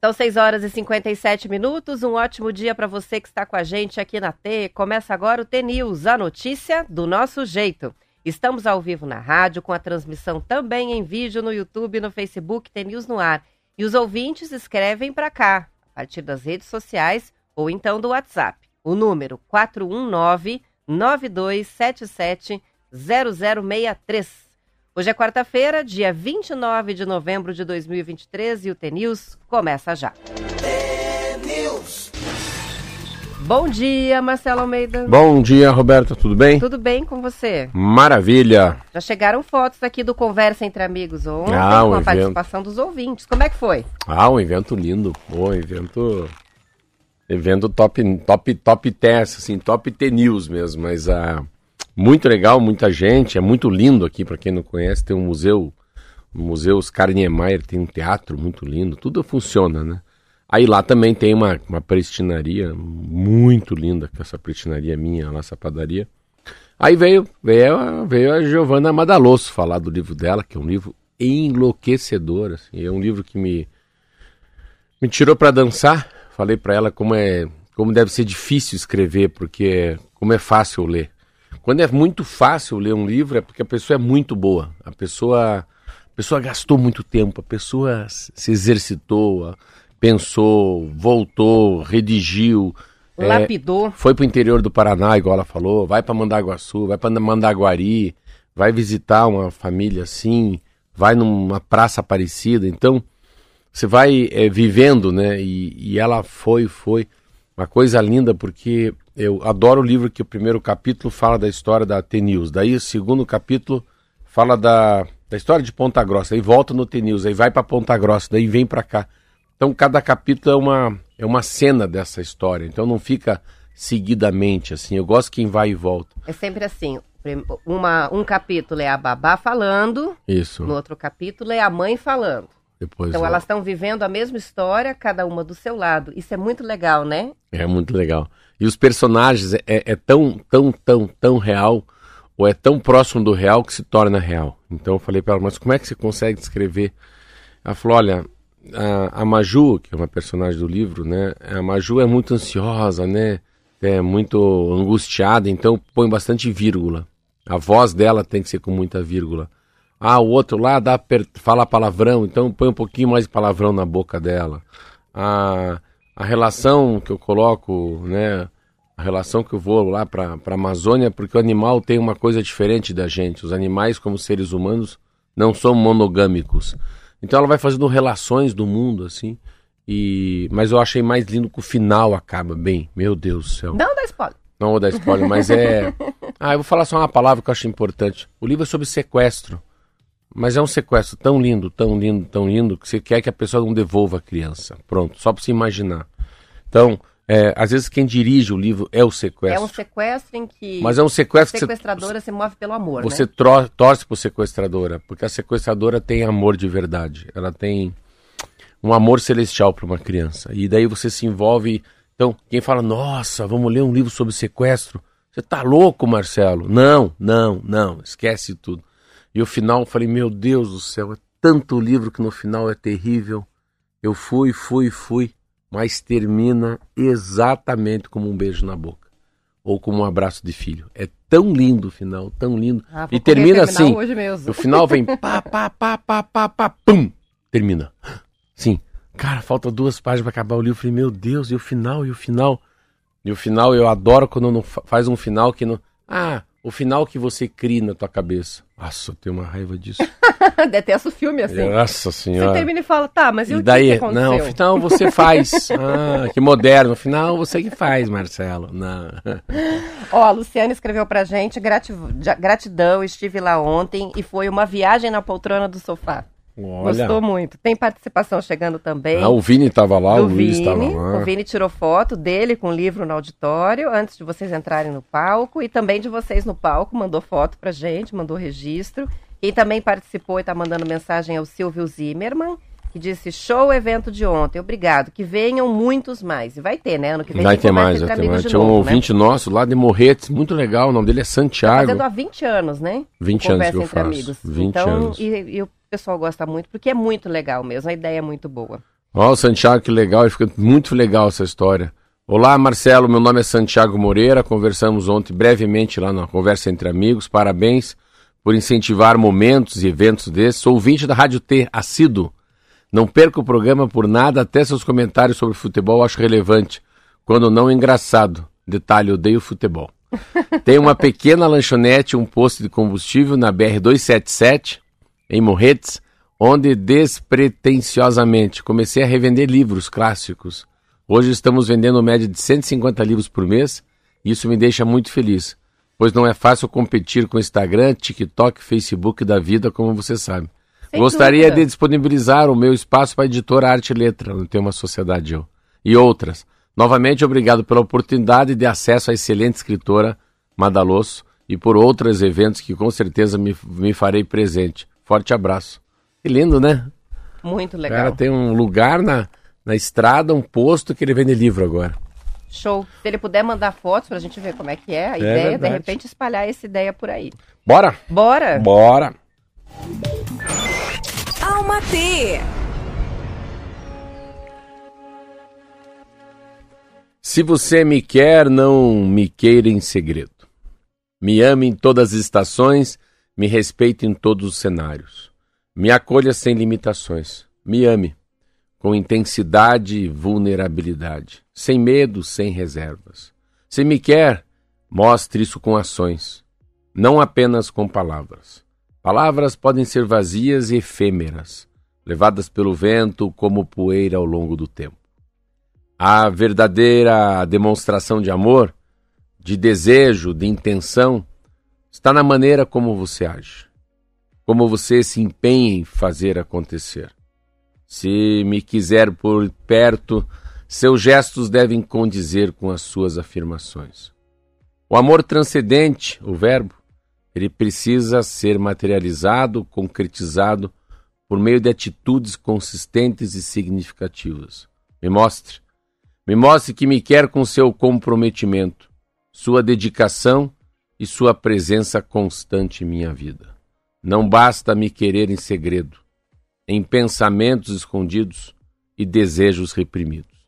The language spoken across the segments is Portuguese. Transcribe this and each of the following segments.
São 6 horas e 57 minutos. Um ótimo dia para você que está com a gente aqui na T. Começa agora o T News, a notícia do nosso jeito. Estamos ao vivo na rádio, com a transmissão também em vídeo no YouTube e no Facebook T News no ar. E os ouvintes escrevem para cá, a partir das redes sociais ou então do WhatsApp. O número 419 9277 0063. Hoje é quarta-feira, dia 29 de novembro de 2023 e o T-News começa já. Bom dia, Marcelo Almeida. Bom dia, Roberta, tudo bem? Tudo bem com você? Maravilha. Já chegaram fotos aqui do Conversa Entre Amigos ontem, ah, com a evento. participação dos ouvintes. Como é que foi? Ah, um evento lindo. Bom, evento... Evento top, top, top test, assim, top T-News mesmo, mas a... Uh muito legal, muita gente, é muito lindo aqui, para quem não conhece, tem um museu, o Museu Oscar Niemeyer, tem um teatro muito lindo, tudo funciona, né? Aí lá também tem uma, uma prestinaria muito linda, que essa prestinaria minha, a nossa padaria. Aí veio, veio, veio a Giovanna Madalosso falar do livro dela, que é um livro enlouquecedor, assim, é um livro que me, me tirou para dançar. Falei para ela como é, como deve ser difícil escrever, porque como é fácil ler. Quando é muito fácil ler um livro é porque a pessoa é muito boa. A pessoa, a pessoa gastou muito tempo, a pessoa se exercitou, pensou, voltou, redigiu. É, Lapidou. É, foi para o interior do Paraná, igual ela falou, vai para Mandaguaçu, vai para Mandaguari, vai visitar uma família assim, vai numa praça parecida. Então, você vai é, vivendo, né? E, e ela foi, foi. Uma coisa linda, porque eu adoro o livro que o primeiro capítulo fala da história da T-News. Daí o segundo capítulo fala da, da história de Ponta Grossa. Aí volta no T-News, aí vai para Ponta Grossa, daí vem para cá. Então cada capítulo é uma, é uma cena dessa história. Então não fica seguidamente assim. Eu gosto quem vai e volta. É sempre assim. Uma, um capítulo é a babá falando. Isso. No outro capítulo é a mãe falando. Depois então elas estão vivendo a mesma história, cada uma do seu lado. Isso é muito legal, né? É muito legal. E os personagens é, é, tão, tão, tão, tão real, ou é tão próximo do real que se torna real. Então eu falei para ela, mas como é que você consegue descrever? Ela falou, olha, a, a Maju, que é uma personagem do livro, né? A Maju é muito ansiosa, né? É muito angustiada, então põe bastante vírgula. A voz dela tem que ser com muita vírgula. Ah, o outro lá dá per... fala palavrão, então põe um pouquinho mais de palavrão na boca dela. Ah, a relação que eu coloco, né? A relação que eu vou lá para a Amazônia, porque o animal tem uma coisa diferente da gente. Os animais, como seres humanos, não são monogâmicos. Então ela vai fazendo relações do mundo, assim. E... Mas eu achei mais lindo que o final acaba bem. Meu Deus do céu. Não dá spoiler. Não vou dar spoiler, mas é. Ah, eu vou falar só uma palavra que eu acho importante. O livro é sobre sequestro. Mas é um sequestro tão lindo, tão lindo, tão lindo, que você quer que a pessoa não devolva a criança. Pronto, só para se imaginar. Então, é, às vezes quem dirige o livro é o sequestro. É um sequestro em que. Mas é um sequestro a sequestradora você, se move pelo amor. Você né? torce por sequestradora, porque a sequestradora tem amor de verdade. Ela tem um amor celestial para uma criança. E daí você se envolve. Então, quem fala, nossa, vamos ler um livro sobre sequestro. Você tá louco, Marcelo? Não, não, não, esquece tudo. E o final, eu falei, meu Deus do céu, é tanto livro que no final é terrível. Eu fui, fui, fui, mas termina exatamente como um beijo na boca. Ou como um abraço de filho. É tão lindo o final, tão lindo. Ah, e termina assim. O final vem pá, pá, pá, pá, pá, pá, pum. Termina. Sim. Cara, falta duas páginas para acabar o livro. Eu falei, meu Deus, e o final, e o final? E o final, eu adoro quando não faz um final que não. Ah, o final que você cria na tua cabeça. Nossa, eu tenho uma raiva disso. Detesto filme assim. Nossa senhora. Você termina e fala, tá, mas e, e o daí, que, aconteceu? Não, o final você faz. ah, que moderno. O final você que faz, Marcelo. Não. Ó, a Luciana escreveu pra gente, gratidão, estive lá ontem e foi uma viagem na poltrona do sofá. Olha. Gostou muito. Tem participação chegando também. Ah, o Vini estava lá, o Luiz estava lá. O Vini tirou foto dele com o livro no auditório antes de vocês entrarem no palco e também de vocês no palco. Mandou foto pra gente, mandou registro. Quem também participou e está mandando mensagem é o Silvio Zimmermann, que disse: show evento de ontem, obrigado. Que venham muitos mais. E vai ter, né? Ano que vem vai ter mais, vai ter mais. Tinha um ouvinte né? nosso lá de Morretes, muito legal. O nome dele é Santiago. Tá fazendo há 20 anos, né? 20 anos que eu faço. Amigos. 20 então, anos. E, e, o o pessoal gosta muito, porque é muito legal mesmo, a ideia é muito boa. Ó, oh, Santiago, que legal, fica muito legal essa história. Olá, Marcelo, meu nome é Santiago Moreira, conversamos ontem brevemente lá na Conversa Entre Amigos, parabéns por incentivar momentos e eventos desses. Sou ouvinte da Rádio T, assíduo. Não perca o programa por nada, até seus comentários sobre futebol acho relevante, quando não engraçado. Detalhe, odeio futebol. Tem uma pequena lanchonete, um posto de combustível na BR-277, em Morretes, onde despretensiosamente comecei a revender livros clássicos. Hoje estamos vendendo média de 150 livros por mês e isso me deixa muito feliz, pois não é fácil competir com Instagram, TikTok, Facebook da vida, como você sabe. Sem Gostaria dúvida. de disponibilizar o meu espaço para a editora Arte e Letra, não tem uma sociedade eu, e outras Novamente, obrigado pela oportunidade de acesso à excelente escritora Madalosso e por outros eventos que com certeza me, me farei presente. Forte abraço. Que lindo, né? Muito legal. Cara, tem um lugar na, na estrada, um posto que ele vende livro agora. Show. Se ele puder mandar fotos pra gente ver como é que é a é ideia, verdade. de repente espalhar essa ideia por aí. Bora? Bora. Bora. Alma T. Se você me quer, não me queira em segredo. Me ame em todas as estações, me respeite em todos os cenários. Me acolha sem limitações. Me ame com intensidade e vulnerabilidade, sem medo, sem reservas. Se me quer, mostre isso com ações, não apenas com palavras. Palavras podem ser vazias e efêmeras, levadas pelo vento como poeira ao longo do tempo. A verdadeira demonstração de amor, de desejo, de intenção, está na maneira como você age, como você se empenha em fazer acontecer. Se me quiser por perto, seus gestos devem condizer com as suas afirmações. O amor transcendente, o verbo, ele precisa ser materializado, concretizado por meio de atitudes consistentes e significativas. Me mostre me mostre que me quer com seu comprometimento, sua dedicação e sua presença constante em minha vida. Não basta me querer em segredo, em pensamentos escondidos e desejos reprimidos.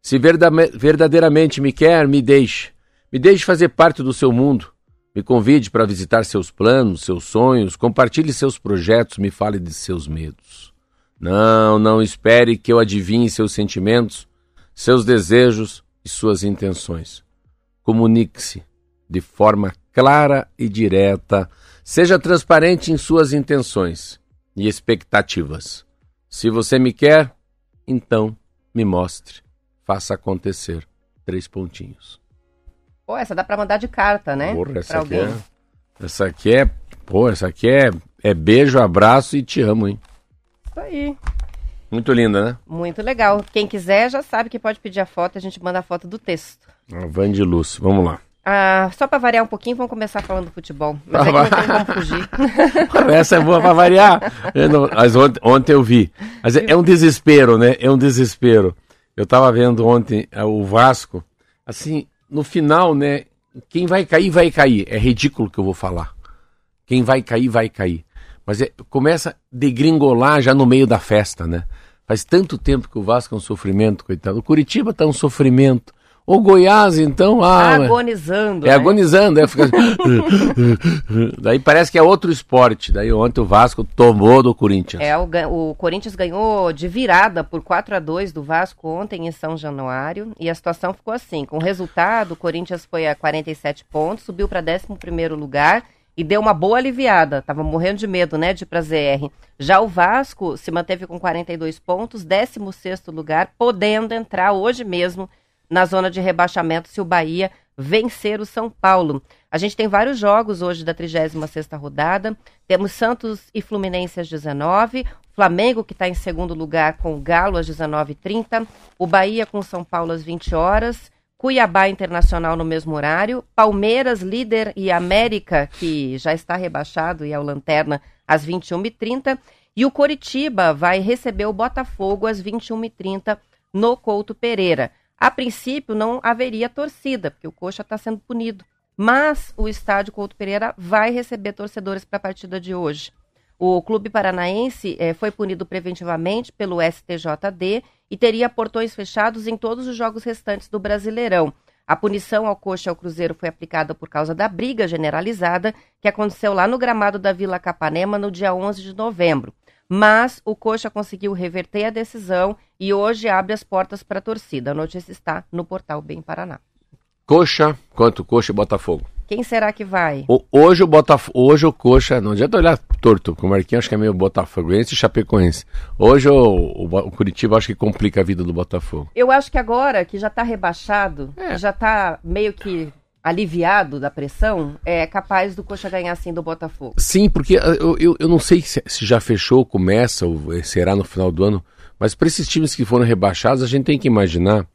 Se verdadeiramente me quer, me deixe. Me deixe fazer parte do seu mundo. Me convide para visitar seus planos, seus sonhos, compartilhe seus projetos, me fale de seus medos. Não, não espere que eu adivinhe seus sentimentos seus desejos e suas intenções. Comunique-se de forma clara e direta. Seja transparente em suas intenções e expectativas. Se você me quer, então me mostre. Faça acontecer. Três pontinhos. Pô, essa dá para mandar de carta, né? Porra, essa, aqui é, essa aqui é. Pô, essa aqui é, é beijo, abraço e te amo, hein? Isso aí. Muito linda, né? Muito legal. Quem quiser já sabe que pode pedir a foto, a gente manda a foto do texto. A Van de Luz, vamos lá. Ah, só para variar um pouquinho, vamos começar falando do futebol. Mas é não tem como fugir. Essa é boa para variar. Não, mas ontem, ontem, eu vi. Mas é, é, um desespero, né? É um desespero. Eu estava vendo ontem uh, o Vasco. Assim, no final, né? Quem vai cair, vai cair. É ridículo que eu vou falar. Quem vai cair, vai cair. Mas é, começa a degringolar já no meio da festa, né? Faz tanto tempo que o Vasco é um sofrimento, coitado. O Curitiba está um sofrimento. O Goiás, então. Ah, agonizando. É, né? agonizando. É, fica... Daí parece que é outro esporte. Daí ontem o Vasco tomou do Corinthians. É, o, o Corinthians ganhou de virada por 4 a 2 do Vasco ontem em São Januário. E a situação ficou assim: com o resultado, o Corinthians foi a 47 pontos, subiu para 11 lugar e deu uma boa aliviada. Tava morrendo de medo, né, de ir para ZR. Já o Vasco se manteve com 42 pontos, 16º lugar, podendo entrar hoje mesmo na zona de rebaixamento se o Bahia vencer o São Paulo. A gente tem vários jogos hoje da 36ª rodada. Temos Santos e Fluminense às 19, Flamengo que está em segundo lugar com o Galo às 19h30, o Bahia com o São Paulo às 20 horas, Cuiabá Internacional no mesmo horário, Palmeiras, líder e América, que já está rebaixado e é o Lanterna, às 21h30. E o Coritiba vai receber o Botafogo às 21h30 no Couto Pereira. A princípio não haveria torcida, porque o Coxa está sendo punido. Mas o estádio Couto Pereira vai receber torcedores para a partida de hoje. O clube paranaense eh, foi punido preventivamente pelo STJD e teria portões fechados em todos os jogos restantes do Brasileirão. A punição ao Coxa e ao Cruzeiro foi aplicada por causa da briga generalizada que aconteceu lá no gramado da Vila Capanema no dia 11 de novembro. Mas o Coxa conseguiu reverter a decisão e hoje abre as portas para a torcida. A notícia está no portal Bem Paraná. Coxa, quanto Coxa e Botafogo? Quem será que vai? O, hoje o Botafogo, hoje o Coxa, não adianta olhar torto, com o Marquinhos acho que é meio botafoguense e chapecoense. Hoje o, o, o, Curitiba acho que complica a vida do Botafogo. Eu acho que agora que já está rebaixado, é. já está meio que aliviado da pressão, é capaz do Coxa ganhar assim do Botafogo. Sim, porque ah, eu, eu, eu não sei se, se já fechou, começa ou eh, será no final do ano, mas para esses times que foram rebaixados, a gente tem que imaginar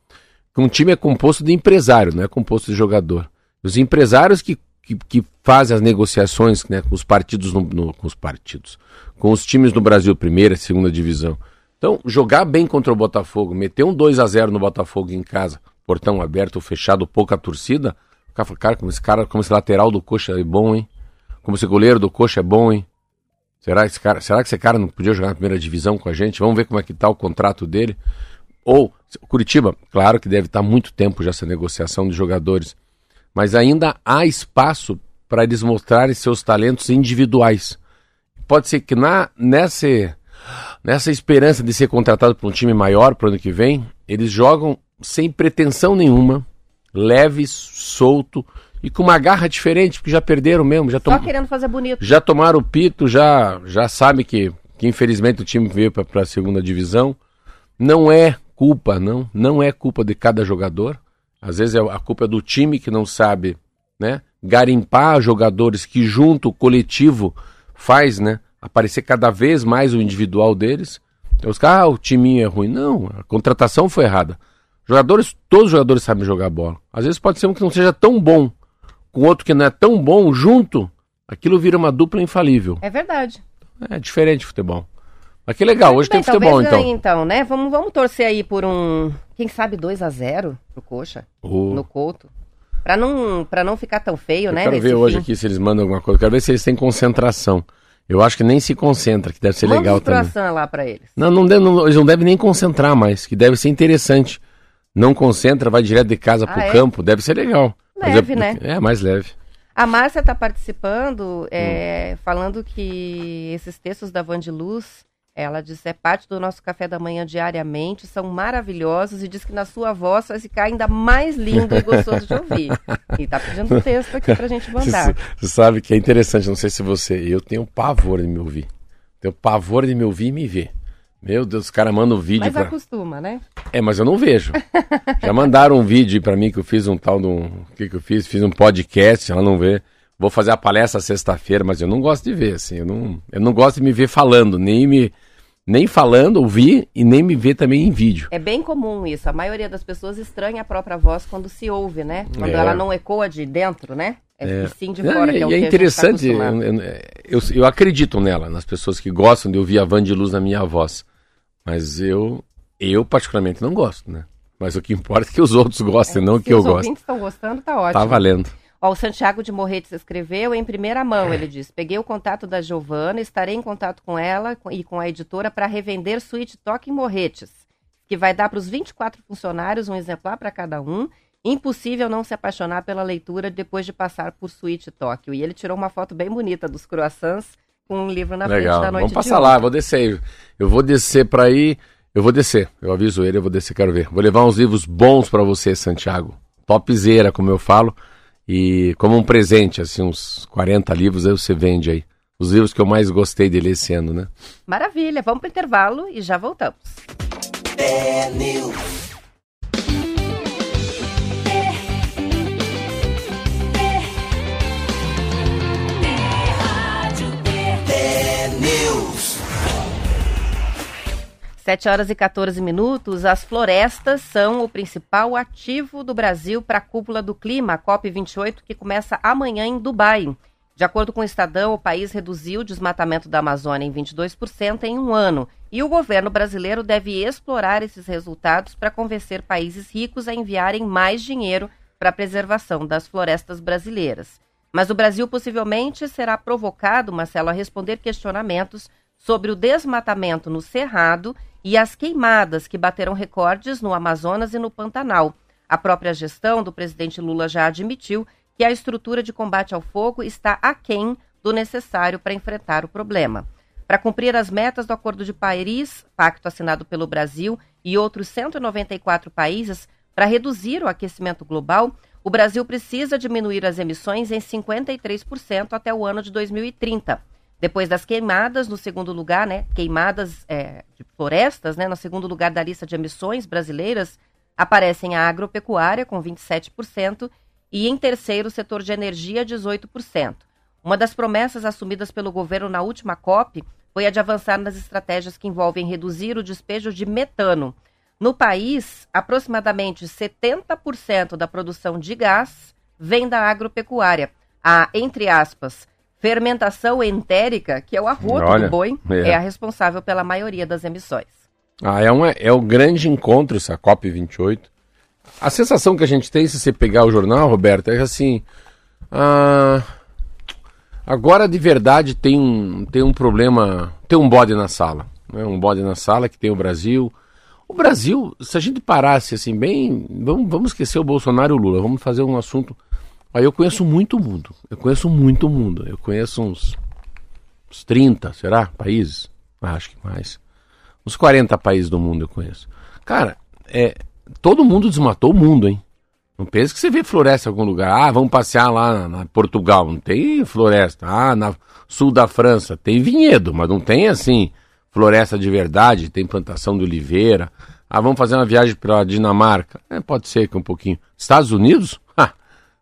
que um time é composto de empresário, não é composto de jogador. Os empresários que, que, que fazem as negociações né, com os partidos, no, no, com os partidos, com os times no Brasil, primeira e segunda divisão. Então, jogar bem contra o Botafogo, meter um 2 a 0 no Botafogo em casa, portão aberto ou fechado, pouca torcida, cara, como esse cara, como esse lateral do Coxa é bom, hein? Como esse goleiro do Coxa é bom, hein? Será, esse cara, será que esse cara não podia jogar na primeira divisão com a gente? Vamos ver como é que tá o contrato dele. Ou, Curitiba, claro que deve estar muito tempo já essa negociação de jogadores mas ainda há espaço para eles mostrarem seus talentos individuais. Pode ser que na, nessa, nessa esperança de ser contratado por um time maior para o ano que vem, eles jogam sem pretensão nenhuma, leves, solto e com uma garra diferente, porque já perderam mesmo. Já Só querendo fazer bonito. Já tomaram o pito, já, já sabe que, que infelizmente o time veio para a segunda divisão. Não é culpa, não, não é culpa de cada jogador. Às vezes é a culpa é do time que não sabe, né? Garimpar jogadores que junto o coletivo faz, né? Aparecer cada vez mais o individual deles. Então, os caras, ah, o timinho é ruim. Não, a contratação foi errada. Jogadores, todos os jogadores sabem jogar bola. Às vezes pode ser um que não seja tão bom, com outro que não é tão bom, junto, aquilo vira uma dupla infalível. É verdade. É diferente de futebol. Mas que legal, hoje bem, tem futebol então. Ganhe, então, né? Vamos, vamos torcer aí por um, quem sabe 2 a 0 pro Coxa, oh. no Couto. Pra não, pra não ficar tão feio, eu né? Quero ver hoje fim. aqui se eles mandam alguma coisa. Quero ver se eles têm concentração. Eu acho que nem se concentra, que deve ser Manda legal também. lá para eles. Não, não, deve, não, eles não devem nem concentrar mais, que deve ser interessante. Não concentra, vai direto de casa ah, pro é? campo, deve ser legal. Leve, é, né? É, mais leve. A Márcia está participando, é, hum. falando que esses textos da Van de Luz ela diz é parte do nosso café da manhã diariamente, são maravilhosos e diz que na sua voz vai ficar ainda mais lindo e gostoso de ouvir. E tá pedindo um texto aqui pra gente mandar. Você sabe que é interessante, não sei se você, eu tenho pavor de me ouvir. Tenho pavor de me ouvir e me ver. Meu Deus, os caras mandam vídeo Mas pra... acostuma, né? É, mas eu não vejo. Já mandaram um vídeo para mim que eu fiz um tal de um... O que que eu fiz? Fiz um podcast, ela não vê. Vou fazer a palestra sexta-feira, mas eu não gosto de ver, assim. Eu não, eu não gosto de me ver falando, nem me nem falando, ouvir e nem me ver também em vídeo. É bem comum isso. A maioria das pessoas estranha a própria voz quando se ouve, né? Quando é. ela não ecoa de dentro, né? É, é. sim de fora, é, que é o é que interessante, tá eu, eu, eu, acredito nela, nas pessoas que gostam de ouvir a van de luz na minha voz. Mas eu, eu particularmente não gosto, né? Mas o que importa é que os outros gostem, é, não que eu gosto. Se os ouvintes estão gostando, tá ótimo. Tá valendo. Ó, o Santiago de Morretes escreveu em primeira mão, ele diz: Peguei o contato da Giovana, estarei em contato com ela e com a editora para revender Suíte Toque em Morretes, que vai dar para os 24 funcionários um exemplar para cada um. Impossível não se apaixonar pela leitura depois de passar por Suíte Tóquio. E ele tirou uma foto bem bonita dos croissants com um livro na Legal. frente da noite Vamos passar lá, vou descer. Eu vou descer para aí. Eu vou descer. Eu aviso ele, eu vou descer, quero ver. Vou levar uns livros bons para você, Santiago. Topzera, como eu falo. E como um presente, assim, uns 40 livros aí você vende aí. Os livros que eu mais gostei dele esse ano, né? Maravilha, vamos para o intervalo e já voltamos. É Sete horas e 14 minutos. As florestas são o principal ativo do Brasil para a cúpula do clima, a COP28, que começa amanhã em Dubai. De acordo com o Estadão, o país reduziu o desmatamento da Amazônia em 22% em um ano. E o governo brasileiro deve explorar esses resultados para convencer países ricos a enviarem mais dinheiro para a preservação das florestas brasileiras. Mas o Brasil possivelmente será provocado, Marcelo, a responder questionamentos sobre o desmatamento no Cerrado e as queimadas que bateram recordes no Amazonas e no Pantanal. A própria gestão do presidente Lula já admitiu que a estrutura de combate ao fogo está aquém do necessário para enfrentar o problema. Para cumprir as metas do Acordo de Paris, pacto assinado pelo Brasil e outros 194 países, para reduzir o aquecimento global, o Brasil precisa diminuir as emissões em 53% até o ano de 2030. Depois das queimadas, no segundo lugar, né, queimadas é, de florestas, né, no segundo lugar da lista de emissões brasileiras, aparecem a agropecuária, com 27%, e em terceiro, o setor de energia, 18%. Uma das promessas assumidas pelo governo na última COP foi a de avançar nas estratégias que envolvem reduzir o despejo de metano. No país, aproximadamente 70% da produção de gás vem da agropecuária. A, entre aspas, fermentação entérica, que é o arroto Olha, do boi, é. é. a responsável pela maioria das emissões. Ah, é, uma, é o grande encontro, essa COP28. A sensação que a gente tem, se você pegar o jornal, Roberto, é assim. Ah, agora de verdade tem um, tem um problema. Tem um bode na sala. Né? Um bode na sala que tem o Brasil. O Brasil, se a gente parasse assim, bem. Vamos, vamos esquecer o Bolsonaro e o Lula, vamos fazer um assunto Aí eu conheço muito mundo. Eu conheço muito mundo. Eu conheço uns, uns 30, será? Países? Ah, acho que mais. Uns 40 países do mundo eu conheço. Cara, é, todo mundo desmatou o mundo, hein? Não pense que você vê floresta em algum lugar. Ah, vamos passear lá na, na Portugal. Não tem floresta. Ah, na sul da França tem vinhedo, mas não tem assim floresta de verdade. Tem plantação de oliveira. Ah, vamos fazer uma viagem para Dinamarca. É, pode ser que um pouquinho. Estados Unidos?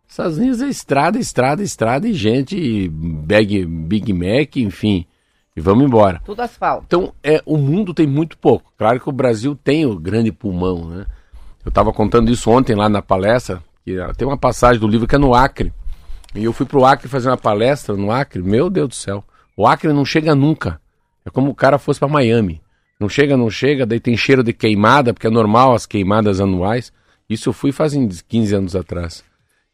Estados Unidos é estrada, estrada, estrada e gente, e Big, Big Mac, enfim. E vamos embora. Tudo asfalto. Então, é, o mundo tem muito pouco. Claro que o Brasil tem o grande pulmão, né? Eu estava contando isso ontem lá na palestra, que tem uma passagem do livro que é no Acre. E eu fui pro Acre fazer uma palestra no Acre, meu Deus do céu. O Acre não chega nunca. É como o cara fosse para Miami. Não chega, não chega, daí tem cheiro de queimada, porque é normal as queimadas anuais. Isso eu fui fazem 15 anos atrás.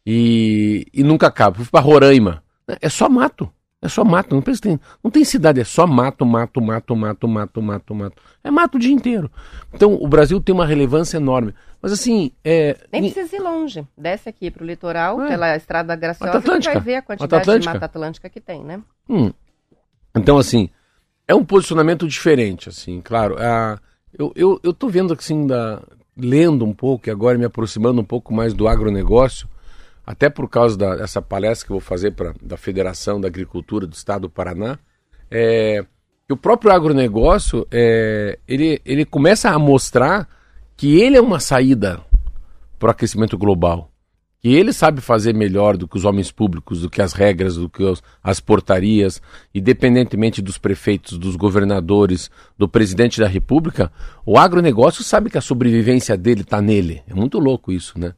E, e nunca acaba. Fui para Roraima. É só mato. É só mato. Não, pensa, tem, não tem cidade, é só mato, mato, mato, mato, mato, mato, mato. É mato o dia inteiro. Então o Brasil tem uma relevância enorme. Mas assim. É... Nem precisa ir longe. Desce aqui para o litoral, é. pela Estrada Graciosa, e vai ver a quantidade de Mata Atlântica que tem, né? Hum. Então, assim, é um posicionamento diferente, assim, claro. A, eu, eu, eu tô vendo assim, da, lendo um pouco e agora me aproximando um pouco mais do agronegócio até por causa dessa palestra que eu vou fazer pra, da Federação da Agricultura do Estado do Paraná, é, o próprio agronegócio é, ele, ele começa a mostrar que ele é uma saída para o aquecimento global. Que ele sabe fazer melhor do que os homens públicos, do que as regras, do que os, as portarias, independentemente dos prefeitos, dos governadores, do presidente da república, o agronegócio sabe que a sobrevivência dele está nele. É muito louco isso, né?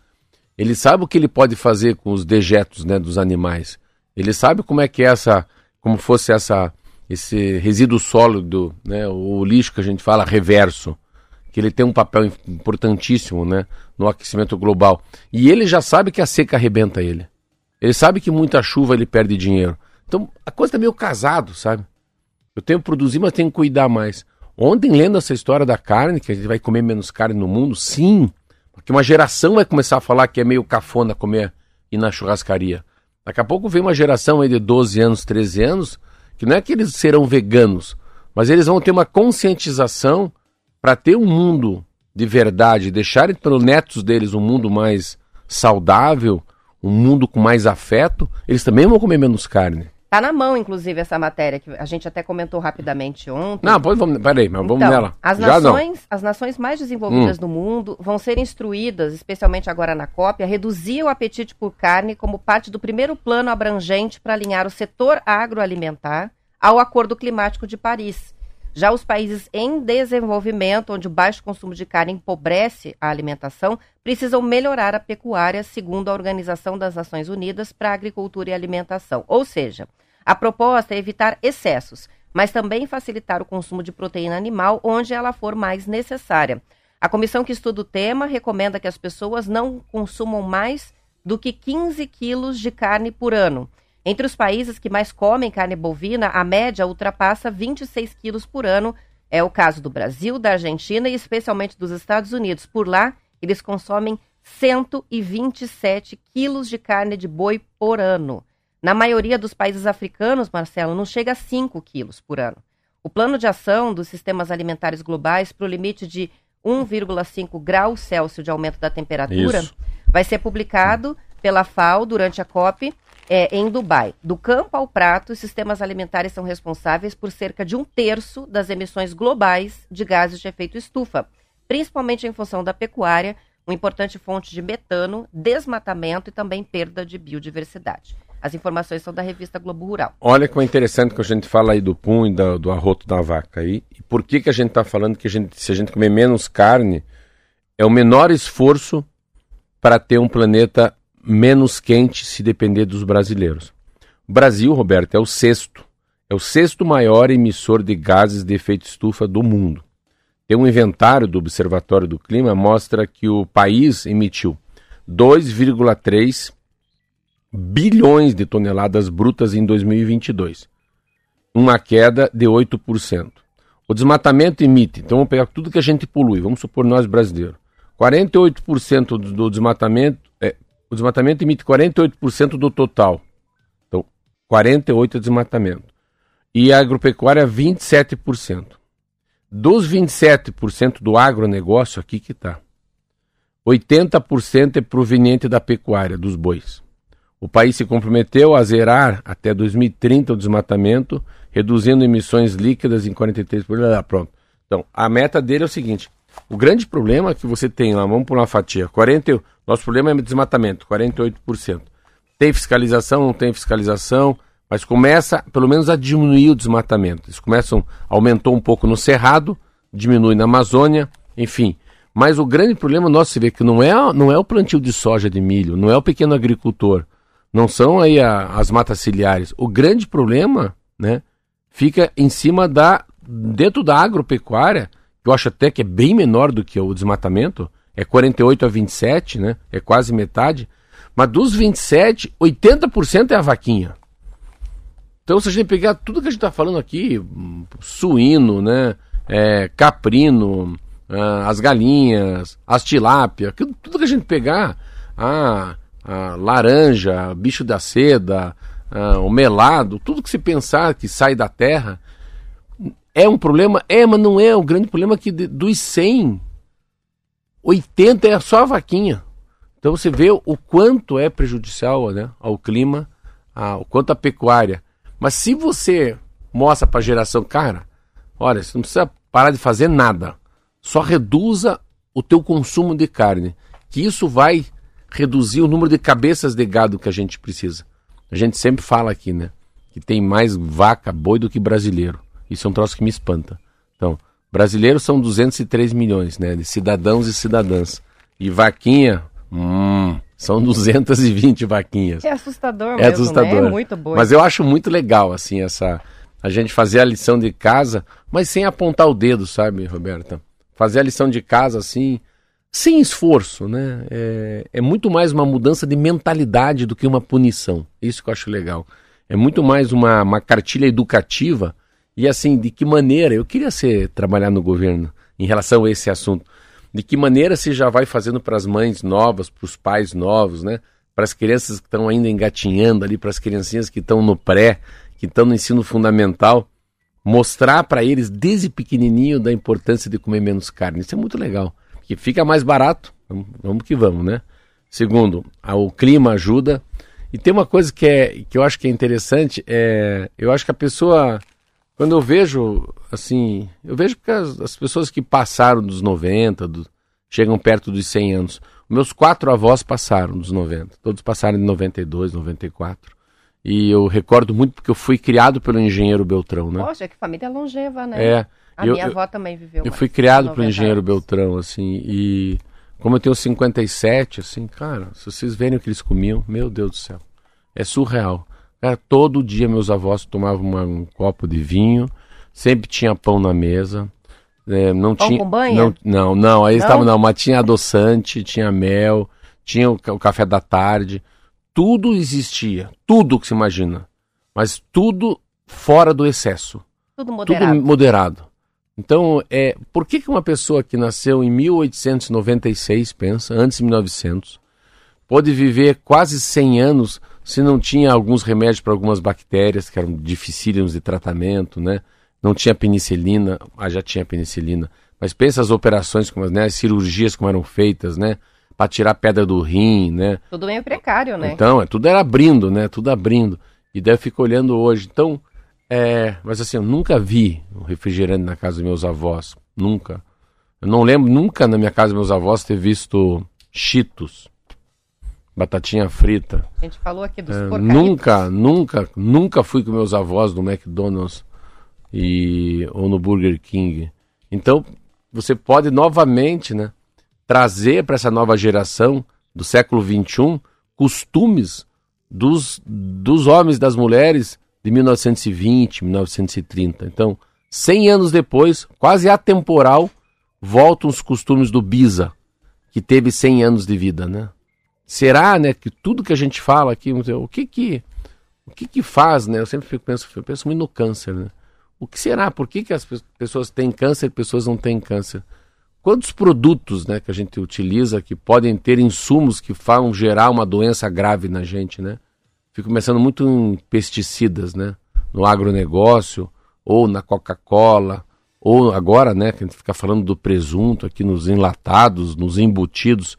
Ele sabe o que ele pode fazer com os dejetos né, dos animais. Ele sabe como é que é essa, como fosse essa, esse resíduo sólido, né, o lixo que a gente fala reverso, que ele tem um papel importantíssimo né, no aquecimento global. E ele já sabe que a seca arrebenta ele. Ele sabe que muita chuva ele perde dinheiro. Então a coisa está meio casado, sabe? Eu tenho que produzir, mas tenho que cuidar mais. Ontem, lendo essa história da carne, que a gente vai comer menos carne no mundo, sim, porque uma geração vai começar a falar que é meio cafona comer ir na churrascaria. Daqui a pouco vem uma geração aí de 12 anos, 13 anos, que não é que eles serão veganos, mas eles vão ter uma conscientização para ter um mundo de verdade, deixarem para os netos deles um mundo mais saudável, um mundo com mais afeto, eles também vão comer menos carne. Tá na mão, inclusive, essa matéria que a gente até comentou rapidamente ontem. Não, pode, vamos, peraí, mas vamos então, nela. As Já nações, não. as nações mais desenvolvidas hum. do mundo vão ser instruídas, especialmente agora na COP, a reduzir o apetite por carne como parte do primeiro plano abrangente para alinhar o setor agroalimentar ao Acordo Climático de Paris. Já os países em desenvolvimento, onde o baixo consumo de carne empobrece a alimentação, precisam melhorar a pecuária, segundo a Organização das Nações Unidas para a Agricultura e Alimentação. Ou seja, a proposta é evitar excessos, mas também facilitar o consumo de proteína animal onde ela for mais necessária. A comissão que estuda o tema recomenda que as pessoas não consumam mais do que 15 quilos de carne por ano. Entre os países que mais comem carne bovina, a média ultrapassa 26 quilos por ano. É o caso do Brasil, da Argentina e especialmente dos Estados Unidos. Por lá, eles consomem 127 quilos de carne de boi por ano. Na maioria dos países africanos, Marcelo, não chega a 5 quilos por ano. O plano de ação dos sistemas alimentares globais para o limite de 1,5 graus Celsius de aumento da temperatura Isso. vai ser publicado pela FAO durante a COP é, em Dubai. Do campo ao prato, os sistemas alimentares são responsáveis por cerca de um terço das emissões globais de gases de efeito estufa, principalmente em função da pecuária, uma importante fonte de metano, desmatamento e também perda de biodiversidade. As informações são da revista Globo Rural. Olha como é interessante que a gente fala aí do pum e do, do arroto da vaca. aí. E por que, que a gente está falando que a gente, se a gente comer menos carne, é o menor esforço para ter um planeta menos quente se depender dos brasileiros. O Brasil, Roberto, é o sexto. É o sexto maior emissor de gases de efeito estufa do mundo. Tem um inventário do Observatório do Clima mostra que o país emitiu 2,3 bilhões de toneladas brutas em 2022, uma queda de 8%. O desmatamento emite, então vamos pegar tudo que a gente polui, vamos supor nós brasileiros. 48% do desmatamento, é, o desmatamento emite 48% do total. Então, 48% é desmatamento. E a agropecuária 27%. Dos 27% do agronegócio, aqui que está. 80% é proveniente da pecuária, dos bois. O país se comprometeu a zerar até 2030 o desmatamento, reduzindo emissões líquidas em 43%. Pronto. Então, a meta dele é o seguinte: o grande problema que você tem lá, vamos por uma fatia, 40, nosso problema é desmatamento, 48%. Tem fiscalização, não tem fiscalização, mas começa pelo menos a diminuir o desmatamento. Eles começam, aumentou um pouco no Cerrado, diminui na Amazônia, enfim. Mas o grande problema nosso, você vê que não é, não é o plantio de soja, de milho, não é o pequeno agricultor, não são aí a, as matas ciliares. O grande problema, né, fica em cima da dentro da agropecuária, que eu acho até que é bem menor do que o desmatamento, é 48 a 27, né? É quase metade. Mas dos 27, 80% é a vaquinha. Então, se a gente pegar tudo que a gente está falando aqui, suíno, né? É, caprino, ah, as galinhas, as tilápia, tudo que a gente pegar, ah, a laranja, bicho da seda, o melado, tudo que se pensar que sai da terra, é um problema? É, mas não é. O grande problema é que dos 100, 80 é só a vaquinha. Então você vê o quanto é prejudicial né, ao clima, a, o quanto a pecuária. Mas se você mostra para a geração, cara, olha, você não precisa parar de fazer nada. Só reduza o teu consumo de carne. Que isso vai reduzir o número de cabeças de gado que a gente precisa. A gente sempre fala aqui, né? Que tem mais vaca, boi do que brasileiro. Isso é um troço que me espanta. Então, brasileiros são 203 milhões, né? De cidadãos e cidadãs. E vaquinha, hum, são 220 vaquinhas. É assustador é mesmo, assustador. Né? É muito boi. Mas eu acho muito legal, assim, essa... A gente fazer a lição de casa, mas sem apontar o dedo, sabe, Roberta? Fazer a lição de casa, assim, sem esforço, né? É, é, muito mais uma mudança de mentalidade do que uma punição. Isso que eu acho legal. É muito mais uma, uma cartilha educativa e assim, de que maneira, eu queria ser trabalhar no governo em relação a esse assunto. De que maneira se já vai fazendo para as mães novas, para os pais novos, né? Para as crianças que estão ainda engatinhando ali, para as criancinhas que estão no pré, que estão no ensino fundamental, mostrar para eles desde pequenininho da importância de comer menos carne. Isso é muito legal que fica mais barato, vamos, que vamos, né? Segundo, o clima ajuda. E tem uma coisa que, é, que eu acho que é interessante, é, eu acho que a pessoa, quando eu vejo, assim, eu vejo que as, as pessoas que passaram dos 90, do, chegam perto dos 100 anos, meus quatro avós passaram dos 90, todos passaram de 92, 94. E eu recordo muito porque eu fui criado pelo engenheiro Beltrão, né? Poxa, que família longeva, né? É. A eu, minha avó também viveu. Eu fui criado pelo engenheiro anos. Beltrão, assim, e como eu tenho 57, assim, cara, se vocês verem o que eles comiam, meu Deus do céu, é surreal. Cara, todo dia meus avós tomavam uma, um copo de vinho, sempre tinha pão na mesa. É, não pão tinha, com banha? Não, não, não aí estava não, mas tinha adoçante, tinha mel, tinha o, o café da tarde tudo existia, tudo que se imagina, mas tudo fora do excesso. Tudo moderado. Tudo moderado. Então, é, por que, que uma pessoa que nasceu em 1896, pensa, antes de 1900, pode viver quase 100 anos se não tinha alguns remédios para algumas bactérias que eram dificílimos de tratamento, né? Não tinha penicilina, ah, já tinha penicilina. Mas pensa as operações, como, né, as cirurgias como eram feitas, né? Para tirar pedra do rim, né? Tudo meio precário, né? Então, é, tudo era abrindo, né? Tudo abrindo. E daí eu fico olhando hoje. Então, é, mas assim, eu nunca vi um refrigerante na casa dos meus avós. Nunca. Eu não lembro nunca na minha casa dos meus avós ter visto Cheetos. Batatinha frita. A gente falou aqui dos É, porcaritos. nunca, nunca, nunca fui com meus avós no McDonald's e ou no Burger King. Então, você pode novamente, né, trazer para essa nova geração do século XXI costumes dos, dos homens das mulheres de 1920, 1930. Então, 100 anos depois, quase atemporal, voltam os costumes do Biza, que teve 100 anos de vida, né? Será, né, que tudo que a gente fala aqui, o que que o que que faz, né? Eu sempre fico penso, eu penso muito no câncer, né? O que será? Por que, que as pe- pessoas têm câncer e pessoas não têm câncer? Quantos produtos, né, que a gente utiliza que podem ter insumos que vão gerar uma doença grave na gente, né? Fico pensando muito em pesticidas, né? No agronegócio, ou na Coca-Cola, ou agora, né, que a gente fica falando do presunto aqui nos enlatados, nos embutidos.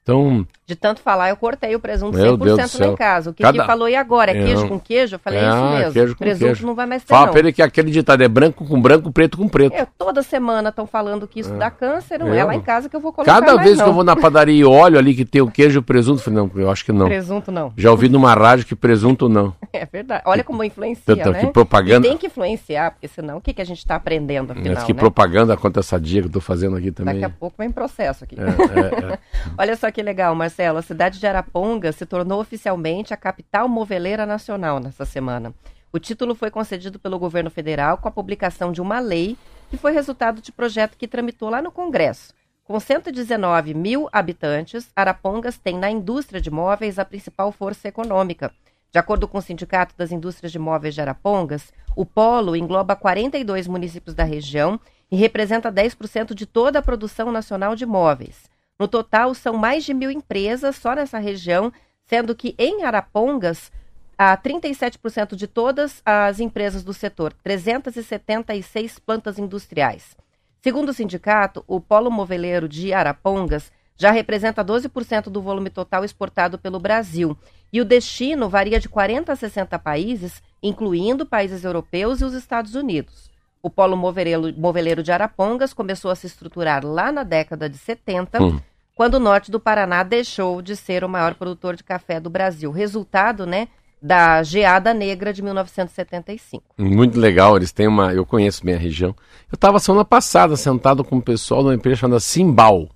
Então, De tanto falar, eu cortei o presunto Meu 100% Deus do lá em casa. O que Cada- falou, e agora? É É, queijo com queijo? Eu falei, é, isso mesmo. queijo com presunto queijo. não vai mais ter, fala não. pra ele que aquele ditado é branco com branco, preto com preto. É, toda semana estão falando que isso dá câncer, não é É. lá em casa que eu vou colocar Cada mais, vez não. que eu vou na padaria e olho ali que tem o queijo e o presunto, eu falei, não, eu acho que não. Presunto não. Já ouvi numa rádio que presunto não. É verdade. Olha como influencia, Tanto né? que propaganda- E tem que influenciar, porque senão o que, que a gente está aprendendo, afinal, Mas que né? propaganda contra essa dia que eu tô fazendo aqui também. Daqui a pouco vem processo aqui. É, é, é. Olha só que legal, Marcelo. A cidade de Araponga se tornou oficialmente a capital moveleira nacional nessa semana. O título foi concedido pelo governo federal com a publicação de uma lei que foi resultado de projeto que tramitou lá no Congresso. Com 119 mil habitantes, Arapongas tem na indústria de móveis a principal força econômica. De acordo com o Sindicato das Indústrias de Móveis de Arapongas, o polo engloba 42 municípios da região e representa 10% de toda a produção nacional de móveis. No total, são mais de mil empresas só nessa região, sendo que em Arapongas, há 37% de todas as empresas do setor, 376 plantas industriais. Segundo o sindicato, o polo moveleiro de Arapongas já representa 12% do volume total exportado pelo Brasil. E o destino varia de 40 a 60 países, incluindo países europeus e os Estados Unidos. O polo moveleiro, moveleiro de Arapongas começou a se estruturar lá na década de 70, Hum. quando o norte do Paraná deixou de ser o maior produtor de café do Brasil. Resultado, né, da geada negra de 1975. Muito legal, eles têm uma. Eu conheço bem a região. Eu estava semana passada sentado com o pessoal de uma empresa chamada Simbal.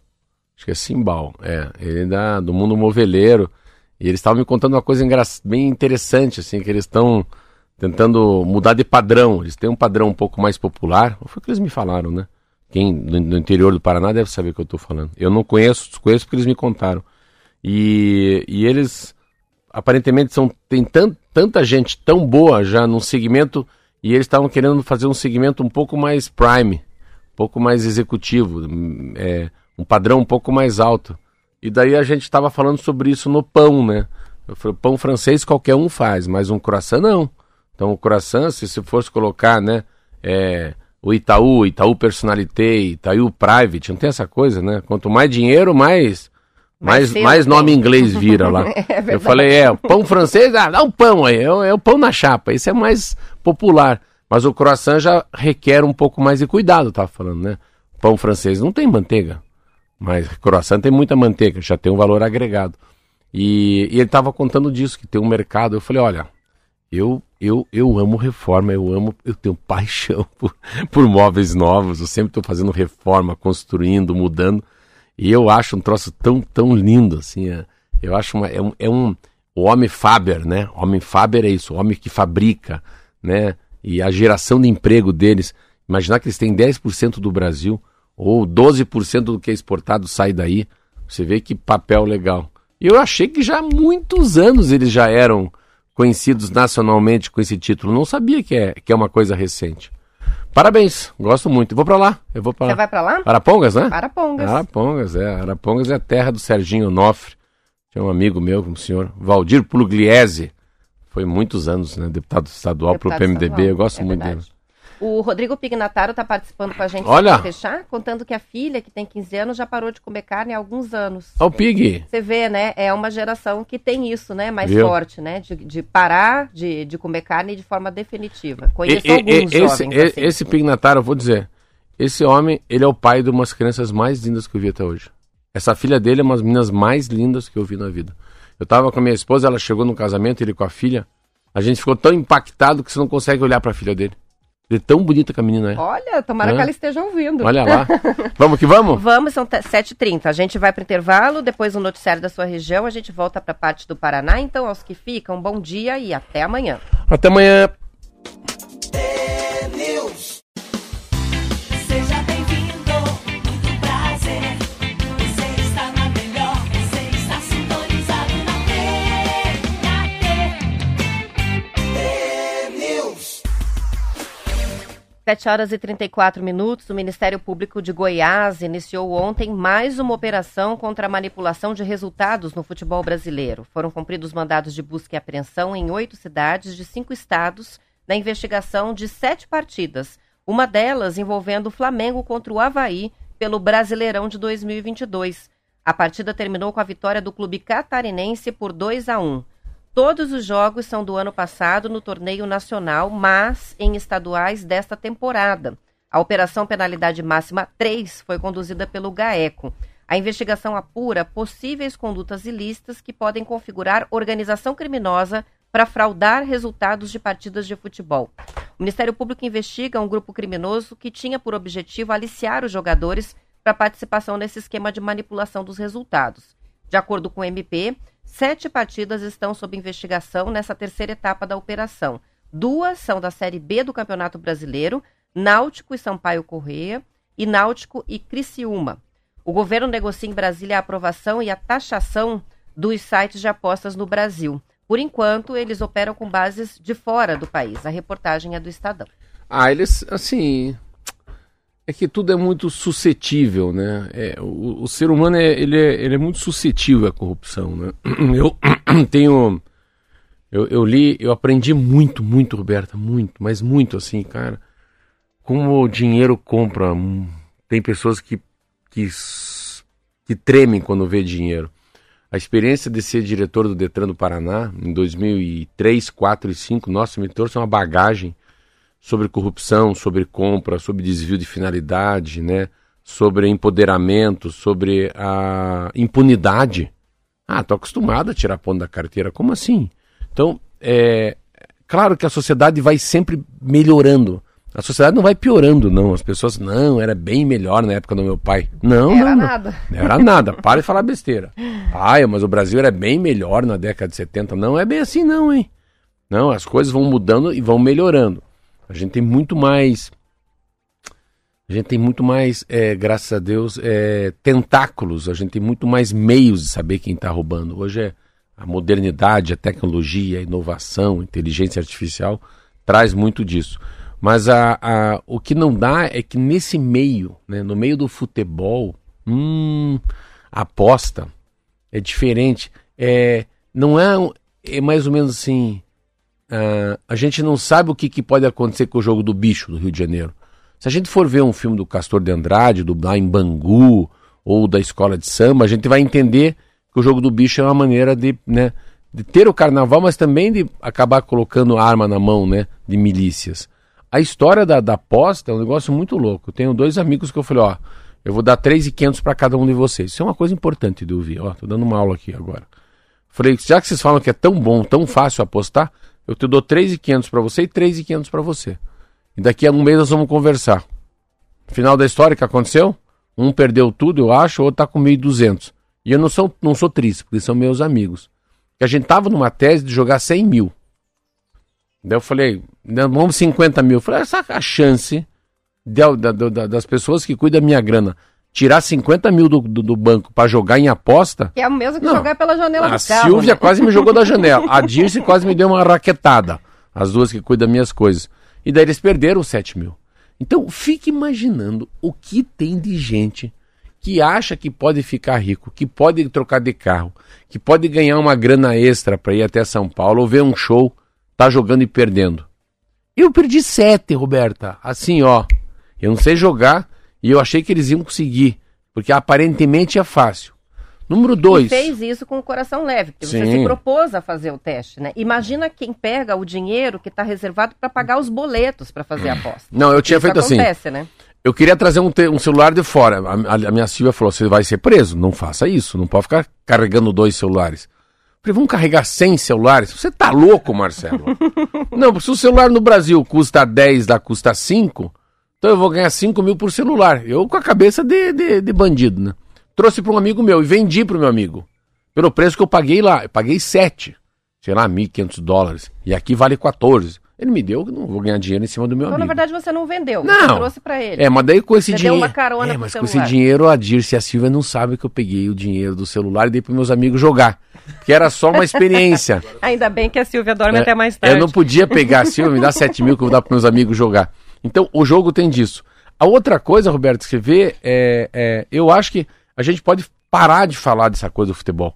Acho que é Simbal. É, ele é da, do mundo moveleiro. E eles estavam me contando uma coisa bem interessante, assim, que eles estão tentando mudar de padrão. Eles têm um padrão um pouco mais popular. Foi o que eles me falaram, né? Quem no interior do Paraná deve saber o que eu estou falando. Eu não conheço, desconheço porque eles me contaram. E, e eles aparentemente são, tem tan, tanta gente tão boa já num segmento e eles estavam querendo fazer um segmento um pouco mais prime, um pouco mais executivo, é, um padrão um pouco mais alto. E daí a gente estava falando sobre isso no pão, né? Eu falei, pão francês qualquer um faz, mas um croissant não. Então o croissant, se você fosse colocar, né, é, o Itaú, Itaú Personalité, Itaú Private, não tem essa coisa, né? Quanto mais dinheiro, mais Mais mais, mais nome inglês vira lá. É eu falei, é, o pão francês, ah, dá um pão aí, é, o- é o pão na chapa, isso é mais popular. Mas o croissant já requer um pouco mais de cuidado, tava falando, né? Pão francês não tem manteiga, mas croissant tem muita manteiga, já tem um valor agregado. E, e ele tava contando disso, que tem um mercado. Eu falei, olha, eu, eu, eu amo reforma, eu amo, eu tenho paixão por, por móveis novos, eu sempre estou fazendo reforma, construindo, mudando. E eu acho um troço tão, tão lindo, assim. é- eu acho uma, é, um, é um. O homem Faber, né? O homem Faber é isso, o homem que fabrica, né? E a geração de emprego deles. Imaginar que eles têm 10% do Brasil, ou 12% do que é exportado sai daí. Você vê que papel legal. Eu achei que já há muitos anos eles já eram conhecidos nacionalmente com esse título. Não sabia que é, que é uma coisa recente. Parabéns, gosto muito. Vou para lá. Eu vou para Você vai para lá? Arapongas, né? Arapongas. Arapongas, é. Arapongas é a terra do Serginho Nofre. Tinha um amigo meu, um senhor Valdir Pugliese. Foi muitos anos, né? Deputado estadual para o PMDB. Estadual. Eu gosto é muito verdade. dele. O Rodrigo Pignataro está participando com a gente Olha. fechar, contando que a filha, que tem 15 anos, já parou de comer carne há alguns anos. Ó, o Pig! Você vê, né? É uma geração que tem isso, né? Mais Viu? forte, né? De, de parar de, de comer carne de forma definitiva. Conheço e, alguns e, esse, jovens assim. Esse Pignataro, eu vou dizer, esse homem, ele é o pai de umas crianças mais lindas que eu vi até hoje. Essa filha dele é uma das meninas mais lindas que eu vi na vida. Eu tava com a minha esposa, ela chegou no casamento, ele com a filha. A gente ficou tão impactado que você não consegue olhar para a filha dele. De tão bonita que a menina é. Olha, tomara que ela esteja ouvindo. Olha lá. vamos que vamos? Vamos, são 7h30. A gente vai para o intervalo, depois o noticiário da sua região, a gente volta para a parte do Paraná. Então, aos que ficam, bom dia e até amanhã. Até amanhã. Sete horas e 34 minutos, o Ministério Público de Goiás iniciou ontem mais uma operação contra a manipulação de resultados no futebol brasileiro. Foram cumpridos mandados de busca e apreensão em oito cidades de cinco estados na investigação de sete partidas, uma delas envolvendo o Flamengo contra o Havaí pelo Brasileirão de 2022. A partida terminou com a vitória do clube catarinense por 2 a 1. Todos os jogos são do ano passado no torneio nacional, mas em estaduais desta temporada. A Operação Penalidade Máxima 3 foi conduzida pelo GAECO. A investigação apura possíveis condutas ilícitas que podem configurar organização criminosa para fraudar resultados de partidas de futebol. O Ministério Público investiga um grupo criminoso que tinha por objetivo aliciar os jogadores para participação nesse esquema de manipulação dos resultados. De acordo com o MP, Sete partidas estão sob investigação nessa terceira etapa da operação. Duas são da Série B do Campeonato Brasileiro, Náutico e Sampaio Correia, e Náutico e Criciúma. O governo negocia em Brasília a aprovação e a taxação dos sites de apostas no Brasil. Por enquanto, eles operam com bases de fora do país. A reportagem é do Estadão. Ah, eles, assim, é que tudo é muito suscetível, né? É, o, o, ser humano é, ele é, ele é muito suscetível à corrupção, né? Eu tenho, eu, eu li, eu aprendi muito, muito, Roberta, muito, mas muito assim, cara. Como o dinheiro compra. Tem pessoas que, que, que tremem quando vê dinheiro. A experiência de ser diretor do Detran do Paraná em 2003, 2004 e 2005, nossa, me trouxe uma bagagem sobre corrupção, sobre compra, sobre desvio de finalidade, né? sobre empoderamento, sobre a impunidade. Ah, tô acostumado a tirar ponto da carteira. Como assim? Então, é claro que a sociedade vai sempre melhorando. A sociedade não vai piorando, não. As pessoas, não, era bem melhor na época do meu pai. Não, era não. nada. Não era nada. Para de falar besteira. Ah, mas o Brasil era bem melhor na década de 70. Não é bem assim, não, hein? Não, as coisas vão mudando e vão melhorando. A gente tem muito mais. A gente tem muito mais, é, graças a Deus, é, tentáculos. A gente tem muito mais meios de saber quem está roubando. Hoje é a modernidade, a tecnologia, a inovação, a inteligência artificial traz muito disso. Mas a, a, o que não dá é que nesse meio, né, no meio do futebol, hum, aposta é diferente. É, não é, é mais ou menos assim. Uh, a gente não sabe o que, que, pode acontecer com o jogo do bicho do Rio de Janeiro. Se a gente for ver um filme do Castor de Andrade, do lá em Bangu, ou da escola de samba, a gente vai entender que o jogo do bicho é uma maneira de, né, de ter o carnaval, mas também de acabar colocando arma na mão né, de milícias. A história da, da aposta é um negócio muito louco. Eu tenho dois amigos que eu falei, ó, eu vou dar 3,500 para cada um de vocês. Isso é uma coisa importante de ouvir. Ó, tô dando uma aula aqui agora. Falei, já que vocês falam que é tão bom, tão fácil apostar, eu te dou 3,500 para você e 3,500 para você. E daqui a um mês nós vamos conversar. Final da história que aconteceu? Um perdeu tudo, eu acho, o outro tá com 1.200. E eu não sou, não sou triste, porque são meus amigos. Que a gente tava numa tese de jogar 100 mil. Daí eu falei, vamos 50 mil. Eu falei, essa é a chance de, da, da, das pessoas que cuidam da minha grana tirar 50 mil do, do, do banco para jogar em aposta. Que é o mesmo que não. jogar pela janela a do carro. A Silvia né? quase me jogou da janela. A Dirce quase me deu uma raquetada. As duas que cuidam das minhas coisas. E daí eles perderam os 7 mil. Então fique imaginando o que tem de gente que acha que pode ficar rico, que pode trocar de carro, que pode ganhar uma grana extra para ir até São Paulo ou ver um show, tá jogando e perdendo. Eu perdi sete, Roberta. Assim, ó. Eu não sei jogar e eu achei que eles iam conseguir, porque aparentemente é fácil. Número dois. E fez isso com o coração leve, porque Sim. você se propôs a fazer o teste, né? Imagina quem pega o dinheiro que está reservado para pagar os boletos para fazer a aposta. Não, eu tinha isso feito assim. acontece, assim. Né? Eu queria trazer um, um celular de fora. A, a, a, minha Silvia falou: você vai ser preso. Não faça isso. Não pode ficar carregando dois celulares. Eu falei, vamos carregar 100 celulares? Você tá louco, Marcelo? não, se o celular no Brasil custa 10, lá custa 5, então eu vou ganhar 5 mil por celular. Eu com a cabeça de, de, de bandido, né? Trouxe para um amigo meu e vendi para o meu amigo. Pelo preço que eu paguei lá. Eu paguei 7. Sei lá, 1.500 dólares. E aqui vale 14. Ele me deu, não vou ganhar dinheiro em cima do meu então, amigo. Então, na verdade, você não vendeu. Não. Você trouxe para ele. É, mas daí com esse dinheiro. Deu uma carona é, mas com esse dinheiro, a Dirce e a Silvia não sabem que eu peguei o dinheiro do celular e dei para meus amigos jogar. Que era só uma experiência. Ainda bem que a Silvia dorme é, até mais tarde. Eu não podia pegar a Silvia, me dá 7 mil que eu vou dar para meus amigos jogar. Então, o jogo tem disso. A outra coisa, Roberto, que você vê, é, é, eu acho que a gente pode parar de falar dessa coisa do futebol.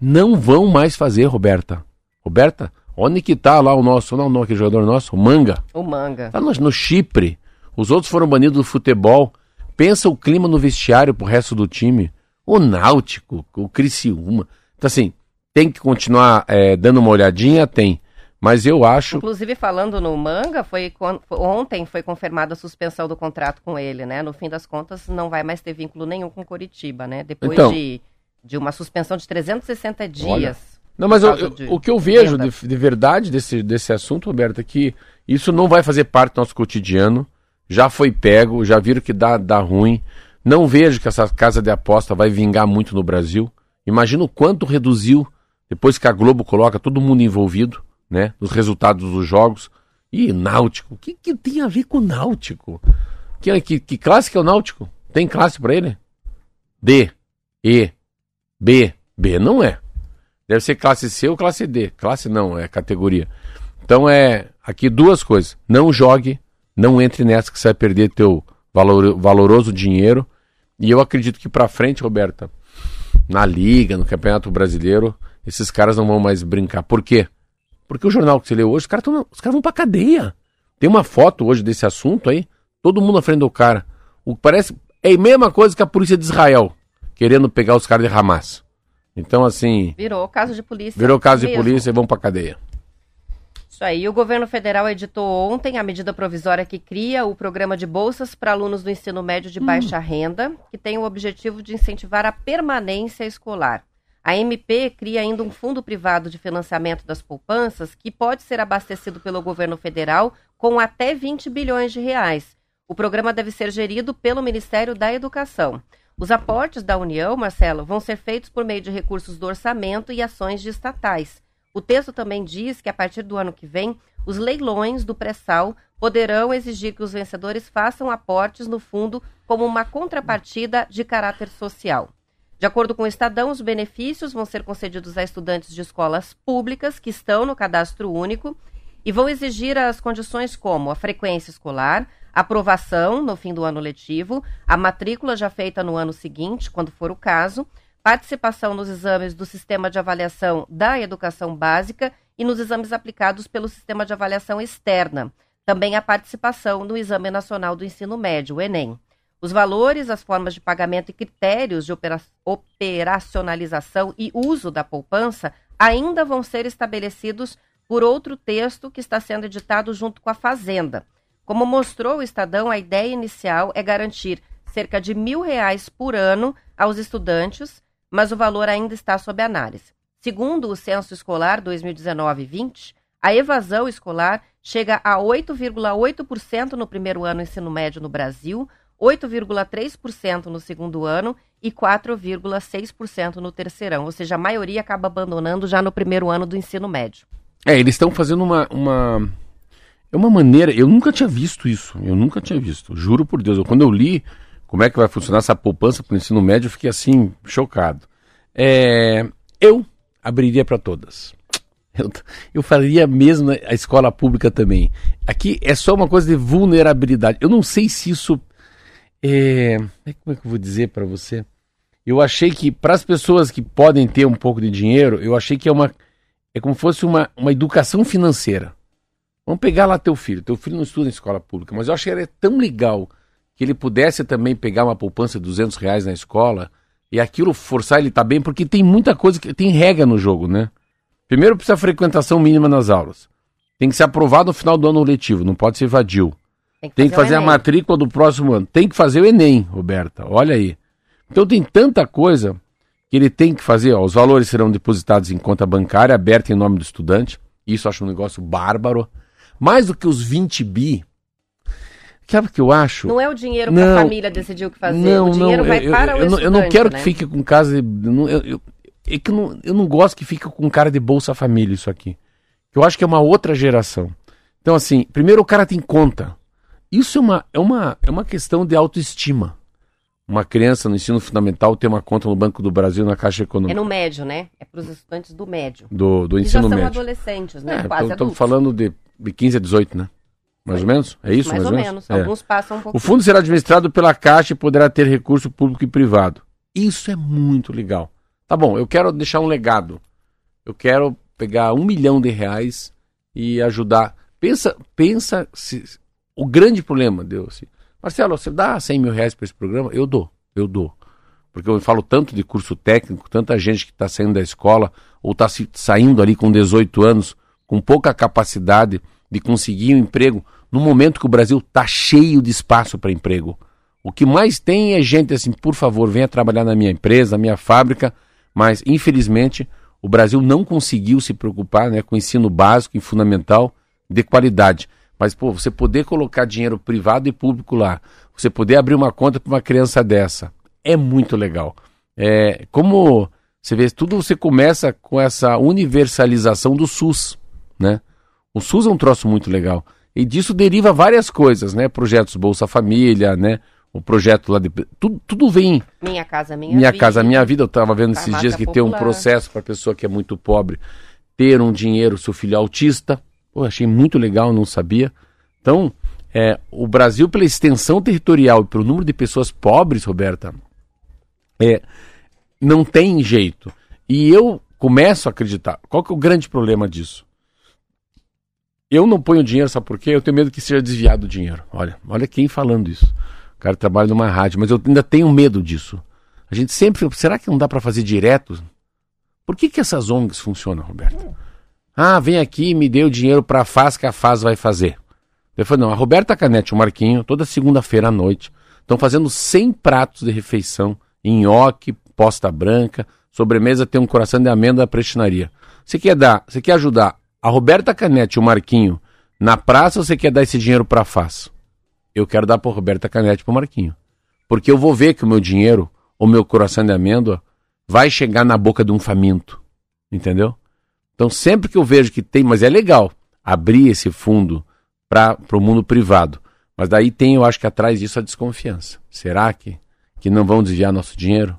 Não vão mais fazer, Roberta. Roberta, onde que tá lá o nosso, não, não, aquele jogador nosso, o Manga. O Manga. Tá no, no Chipre. Os outros foram banidos do futebol. Pensa o clima no vestiário pro resto do time. O Náutico, o Criciúma. Então assim, tem que continuar é, dando uma olhadinha? Tem. Mas eu acho. Inclusive, falando no manga, foi ontem foi confirmada a suspensão do contrato com ele, né? No fim das contas, não vai mais ter vínculo nenhum com Curitiba, né? Depois então, de, de uma suspensão de 360 dias. Olha. Não, mas eu, de, o que eu vejo de, de, verdade desse, desse assunto, Roberto, é que isso não vai fazer parte do nosso cotidiano. Já foi pego, já viram que dá, dá ruim. Não vejo que essa casa de aposta vai vingar muito no Brasil. Imagina o quanto reduziu depois que a Globo coloca todo mundo envolvido né? Dos resultados dos jogos. E Náutico, o que, que tem a ver com Náutico? Que, que, que classe que é o Náutico? Tem classe para ele? D, E, B, B não é. Deve ser classe C ou classe D. Classe não, é categoria. Então é aqui duas coisas. Não jogue, não entre nessa que você vai perder teu valor, valoroso dinheiro. E eu acredito que para frente, Roberta, na liga, no Campeonato Brasileiro, esses caras não vão mais brincar. Por quê? Porque o jornal que você leu hoje, os caras cara vão pra cadeia. Tem uma foto hoje desse assunto aí, todo mundo na frente do cara. O parece é a mesma coisa que a polícia de Israel, querendo pegar os caras de Hamas. Então, assim. Virou caso de polícia. Virou caso mesmo. de polícia e vão pra cadeia. Isso aí. O governo federal editou ontem a medida provisória que cria o programa de bolsas para alunos do ensino médio de hum. baixa renda, que tem o objetivo de incentivar a permanência escolar. A MP cria ainda um fundo privado de financiamento das poupanças que pode ser abastecido pelo governo federal com até 20 bilhões de reais. O programa deve ser gerido pelo Ministério da Educação. Os aportes da União, Marcelo, vão ser feitos por meio de recursos do orçamento e ações de estatais. O texto também diz que a partir do ano que vem, os leilões do pré-sal poderão exigir que os vencedores façam aportes no fundo como uma contrapartida de caráter social. De acordo com o Estadão, os benefícios vão ser concedidos a estudantes de escolas públicas que estão no cadastro único e vão exigir as condições como a frequência escolar, aprovação no fim do ano letivo, a matrícula já feita no ano seguinte, quando for o caso, participação nos exames do sistema de avaliação da educação básica e nos exames aplicados pelo sistema de avaliação externa. Também a participação no Exame Nacional do Ensino Médio, o Enem. Os valores, as formas de pagamento e critérios de opera operacionalização e uso da poupança ainda vão ser estabelecidos por outro texto que está sendo editado junto com a Fazenda. Como mostrou o Estadão, a ideia inicial é garantir cerca de mil reais por ano aos estudantes, mas o valor ainda está sob análise. Segundo o Censo Escolar 2019-20, a evasão escolar chega a 8,8% no primeiro ano ensino médio no Brasil, 8,3% no segundo ano e 4,6% no terceirão. Ou seja, a maioria acaba abandonando já no primeiro ano do ensino médio. É, eles estão fazendo uma, uma. É uma maneira. Eu nunca tinha visto isso. Eu nunca tinha visto. Juro por Deus. Quando eu li, como é que vai funcionar essa poupança para o ensino médio, eu fiquei assim, chocado. É, eu abriria para todas. Eu, eu faria mesmo a escola pública também. Aqui é só uma coisa de vulnerabilidade. Eu não sei se isso. É, como é que eu vou dizer para você? Eu achei que para as pessoas que podem ter um pouco de dinheiro, eu achei que é uma é como se fosse uma, uma educação financeira. Vamos pegar lá teu filho. Teu filho não estuda em escola pública, mas eu achei que era tão legal que ele pudesse também pegar uma poupança de 200 reais na escola e aquilo forçar ele tá bem, porque tem muita coisa que tem regra no jogo, né? Primeiro precisa frequentação mínima nas aulas. Tem que ser aprovado no final do ano letivo, não pode ser vadio. Tem que fazer, tem que fazer a matrícula do próximo ano. Tem que fazer o Enem, Roberta. Olha aí. Então tem tanta coisa que ele tem que fazer. Ó, os valores serão depositados em conta bancária aberta em nome do estudante. Isso eu acho um negócio bárbaro. Mais do que os 20 bi. Sabe o que eu acho? Não é o dinheiro que a família decidiu que fazer. Não, o dinheiro não, vai eu, para eu, o eu, estudante, eu não quero né? que fique com casa. Eu, eu, é que não, eu não gosto que fique com cara de Bolsa Família isso aqui. Eu acho que é uma outra geração. Então, assim, primeiro o cara tem conta. Isso é uma, é uma, é uma questão de autoestima uma criança no ensino fundamental ter uma conta no Banco do Brasil na Caixa Econômica. É no médio, né? É para os estudantes do médio. Do, do ensino já são médio. adolescentes, né? É, Quase Estamos falando de, de 15 a 18, né? Mais ou menos? É isso? Mais, mais ou menos. É. Alguns passam um pouco. O fundo será administrado pela Caixa e poderá ter recurso público e privado. Isso é muito legal. Tá bom, eu quero deixar um legado. Eu quero pegar um milhão de reais e ajudar. Pensa, pensa se, o grande problema, Deus. Assim, Marcelo, você dá 100 mil reais para esse programa? Eu dou eu dou. Porque eu falo tanto de curso técnico, tanta gente que está saindo da escola ou está saindo ali com 18 anos, com pouca capacidade de conseguir um emprego, no momento que o Brasil está cheio de espaço para emprego. O que mais tem é gente assim, por favor, venha trabalhar na minha empresa, na minha fábrica, mas infelizmente o Brasil não conseguiu se preocupar né, com ensino básico e fundamental de qualidade. Mas, pô, você poder colocar dinheiro privado e público lá, você poder abrir uma conta para uma criança dessa, é muito legal. É, como você vê, tudo você começa com essa universalização do SUS, né? O SUS é um troço muito legal. E disso deriva várias coisas, né? Projetos Bolsa Família, né? O projeto lá de. Tudo, tudo vem. Minha Casa Minha, minha Vida. Casa Minha Vida. Eu estava vendo esses dias que tem um Popular. processo para pessoa que é muito pobre ter um dinheiro, seu filho é autista. Pô, achei muito legal, não sabia. Então, é, o Brasil, pela extensão territorial e pelo número de pessoas pobres, Roberta, é, não tem jeito. E eu começo a acreditar. Qual que é o grande problema disso? Eu não ponho dinheiro, sabe por quê? Eu tenho medo que seja desviado o dinheiro. Olha, olha quem falando isso. O cara trabalha numa rádio, mas eu ainda tenho medo disso. A gente sempre. Será que não dá para fazer direto? Por que, que essas ONGs funcionam, Roberto? Ah, vem aqui e me dê o dinheiro para a que a FAS vai fazer. Eu falei, não, a Roberta Canete e o Marquinho, toda segunda-feira à noite, estão fazendo 100 pratos de refeição, nhoque, posta branca, sobremesa tem um coração de amêndoa da prestinaria. Você quer dar, você quer ajudar a Roberta Canete e o Marquinho na praça ou você quer dar esse dinheiro para a? Eu quero dar para Roberta Canete e para o Marquinho. Porque eu vou ver que o meu dinheiro, o meu coração de amêndoa, vai chegar na boca de um faminto. Entendeu? Então, sempre que eu vejo que tem, mas é legal abrir esse fundo para o mundo privado. Mas daí tem, eu acho que atrás disso a desconfiança. Será que, que não vão desviar nosso dinheiro?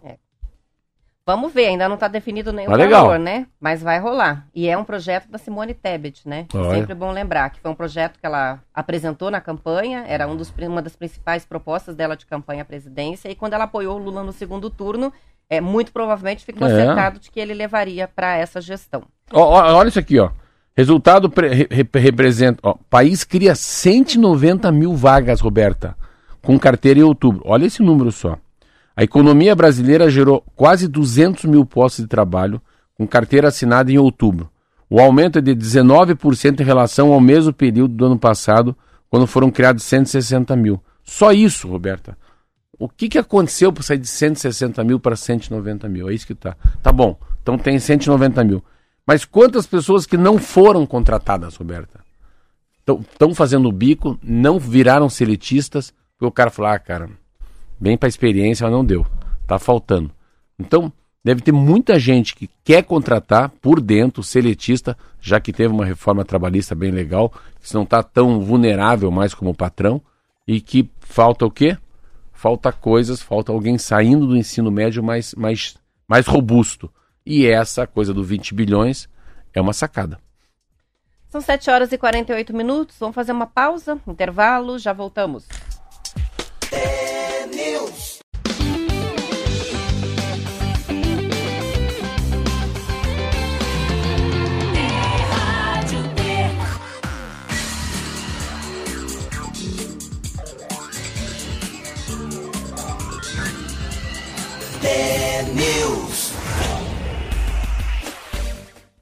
Vamos ver, ainda não está definido nenhum Mas legal. valor, né? Mas vai rolar. E é um projeto da Simone Tebet, né? Sempre bom lembrar que foi um projeto que ela apresentou na campanha, era um dos, uma das principais propostas dela de campanha à presidência, e quando ela apoiou o Lula no segundo turno, é, muito provavelmente ficou É. acertado de que ele levaria para essa gestão. Ó, ó, olha isso aqui, ó. Resultado pre- re- re- representa. Ó, país cria 190 mil vagas, Roberta, com carteira em outubro. Olha esse número só. A economia brasileira gerou quase 200 mil postos de trabalho, com carteira assinada em outubro. O aumento é de 19% em relação ao mesmo período do ano passado, quando foram criados 160 mil. Só isso, Roberta. O que, que aconteceu para sair de 160 mil para 190 mil? É isso que tá. Tá bom. Então tem 190 mil. Mas quantas pessoas que não foram contratadas, Roberta? Estão fazendo bico, não viraram seletistas, porque o cara falou, ah, cara, bem para experiência, mas não deu. Tá faltando. Então, deve ter muita gente que quer contratar por dentro, seletista, já que teve uma reforma trabalhista bem legal, que não está tão vulnerável mais como patrão, e que falta o quê? falta coisas, falta alguém saindo do ensino médio mais, mais, mais robusto. E essa coisa do 20 bilhões é uma sacada. São 7 horas e 48 minutos. Vamos fazer uma pausa, intervalo, já voltamos.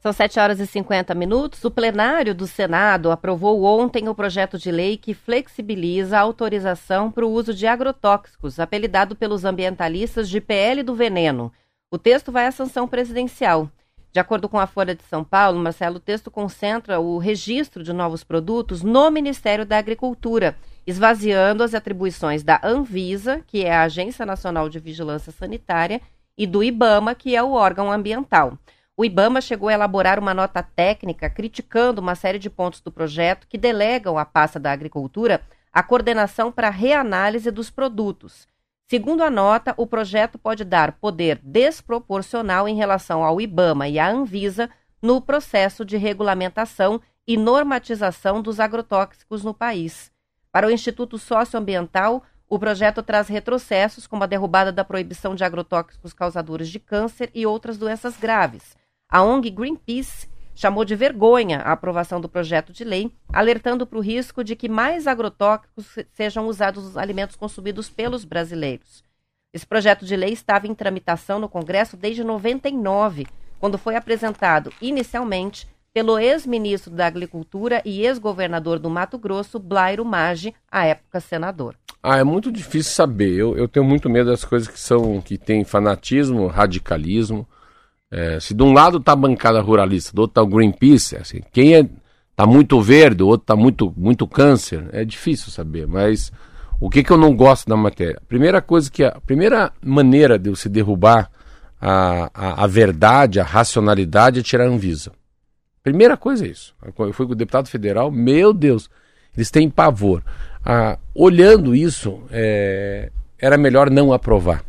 São 7 horas e 50 minutos. O plenário do Senado aprovou ontem o projeto de lei que flexibiliza a autorização para o uso de agrotóxicos, apelidado pelos ambientalistas de PL do veneno. O texto vai à sanção presidencial. De acordo com a Folha de São Paulo, Marcelo, o texto concentra o registro de novos produtos no Ministério da Agricultura, esvaziando as atribuições da Anvisa, que é a Agência Nacional de Vigilância Sanitária, e do IBAMA, que é o órgão ambiental. O IBAMA chegou a elaborar uma nota técnica criticando uma série de pontos do projeto que delegam à pasta da Agricultura a coordenação para reanálise dos produtos. Segundo a nota, o projeto pode dar poder desproporcional em relação ao IBAMA e à Anvisa no processo de regulamentação e normatização dos agrotóxicos no país. Para o Instituto Socioambiental, o projeto traz retrocessos, como a derrubada da proibição de agrotóxicos causadores de câncer e outras doenças graves. A ONG Greenpeace chamou de vergonha a aprovação do projeto de lei, alertando para o risco de que mais agrotóxicos sejam usados nos alimentos consumidos pelos brasileiros. Esse projeto de lei estava em tramitação no Congresso desde 99, quando foi apresentado inicialmente pelo ex-ministro da Agricultura e ex-governador do Mato Grosso, Blairo Maggi, à época senador. Ah, é muito difícil saber. Eu, eu tenho muito medo das coisas que são que têm fanatismo, radicalismo. É, se de um lado está a bancada ruralista, do outro está o Greenpeace, é assim, quem é, tá muito verde, o outro está muito, muito câncer, é difícil saber, mas o que, que eu não gosto da matéria? A primeira coisa que a primeira maneira de você derrubar a, a, a verdade, a racionalidade é tirar a Anvisa. Primeira coisa é isso. Eu fui com o deputado federal, meu Deus, eles têm pavor. Ah, olhando isso, é, era melhor não aprovar.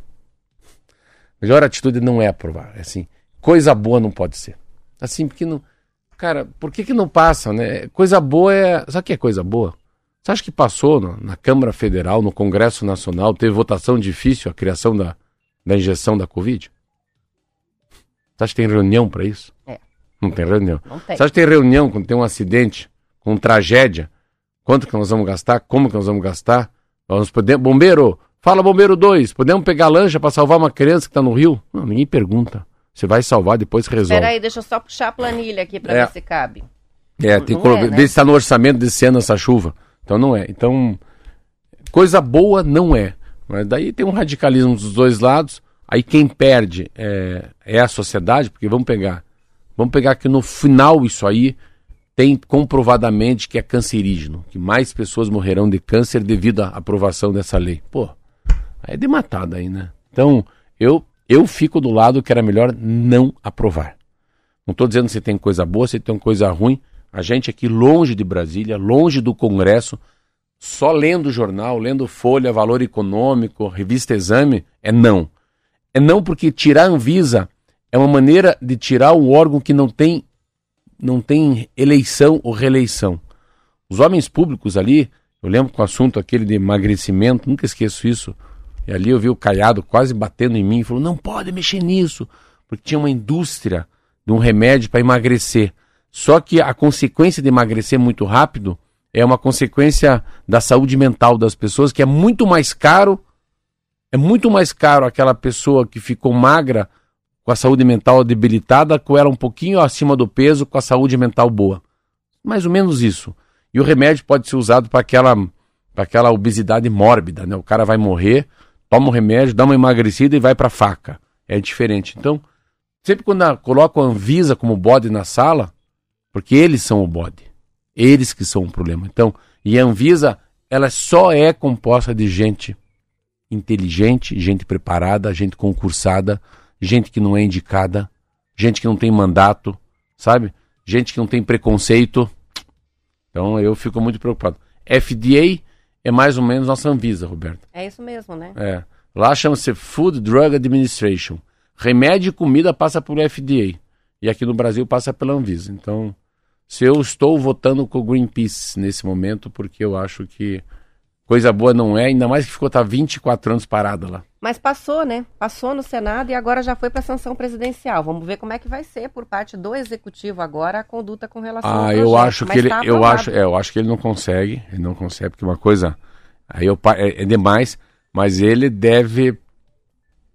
Melhor atitude não é aprovar. É assim, Coisa boa não pode ser. Assim, porque não. Cara, por que, que não passa, né? Coisa boa é. Sabe o que é coisa boa? Você acha que passou no, na Câmara Federal, no Congresso Nacional, teve votação difícil a criação da, da injeção da Covid? Você acha que tem reunião para isso? É. Não tem reunião. Não tem. Você acha que tem reunião quando tem um acidente, com tragédia? Quanto que nós vamos gastar? Como que nós vamos gastar? Vamos poder... Bombeiro, fala bombeiro 2, podemos pegar lancha para salvar uma criança que está no rio? Não, ninguém pergunta. Você vai salvar, depois resolve. Espera aí, deixa eu só puxar a planilha aqui para é. ver se cabe. É, tem que é, né? ver se está no orçamento desse ano essa chuva. Então não é. Então, coisa boa não é. Mas daí tem um radicalismo dos dois lados. Aí quem perde é, é a sociedade, porque vamos pegar. Vamos pegar que no final isso aí tem comprovadamente que é cancerígeno, que mais pessoas morrerão de câncer devido à aprovação dessa lei. Pô, aí é de matada aí, né? Então, eu eu fico do lado que era melhor não aprovar. Não estou dizendo se tem coisa boa, se tem coisa ruim. A gente aqui longe de Brasília, longe do Congresso, só lendo jornal, lendo Folha, Valor Econômico, Revista Exame, é não. É não porque tirar a Anvisa é uma maneira de tirar um órgão que não tem, não tem eleição ou reeleição. Os homens públicos ali, eu lembro com o assunto aquele de emagrecimento, nunca esqueço isso. E ali eu vi o Caiado quase batendo em mim e falou: não pode mexer nisso, porque tinha uma indústria de um remédio para emagrecer. Só que a consequência de emagrecer muito rápido é uma consequência da saúde mental das pessoas, que é muito mais caro. É muito mais caro aquela pessoa que ficou magra com a saúde mental debilitada, com ela um pouquinho acima do peso, com a saúde mental boa. Mais ou menos isso. E o remédio pode ser usado para aquela, aquela obesidade mórbida, né? O cara vai morrer toma um remédio, dá uma emagrecida e vai para faca. É diferente. Então, sempre quando coloca a Anvisa como bode na sala, porque eles são o bode. Eles que são o problema. Então, e a Anvisa, ela só é composta de gente inteligente, gente preparada, gente concursada, gente que não é indicada, gente que não tem mandato, sabe? Gente que não tem preconceito. Então eu fico muito preocupado. FDA é mais ou menos nossa Anvisa, Roberto. É isso mesmo, né? É. Lá chama-se Food Drug Administration. Remédio e comida passa por FDA. E aqui no Brasil passa pela Anvisa. Então, se eu estou votando com o Greenpeace nesse momento, porque eu acho que coisa boa não é, ainda mais que ficou tá 24 anos parada lá. Mas passou, né? Passou no Senado e agora já foi para a sanção presidencial. Vamos ver como é que vai ser por parte do executivo agora a conduta com relação ah, ao projeto. eu acho que ele, tá eu acho, é, eu acho que ele não consegue, ele não consegue porque uma coisa aí eu, é, é demais, mas ele deve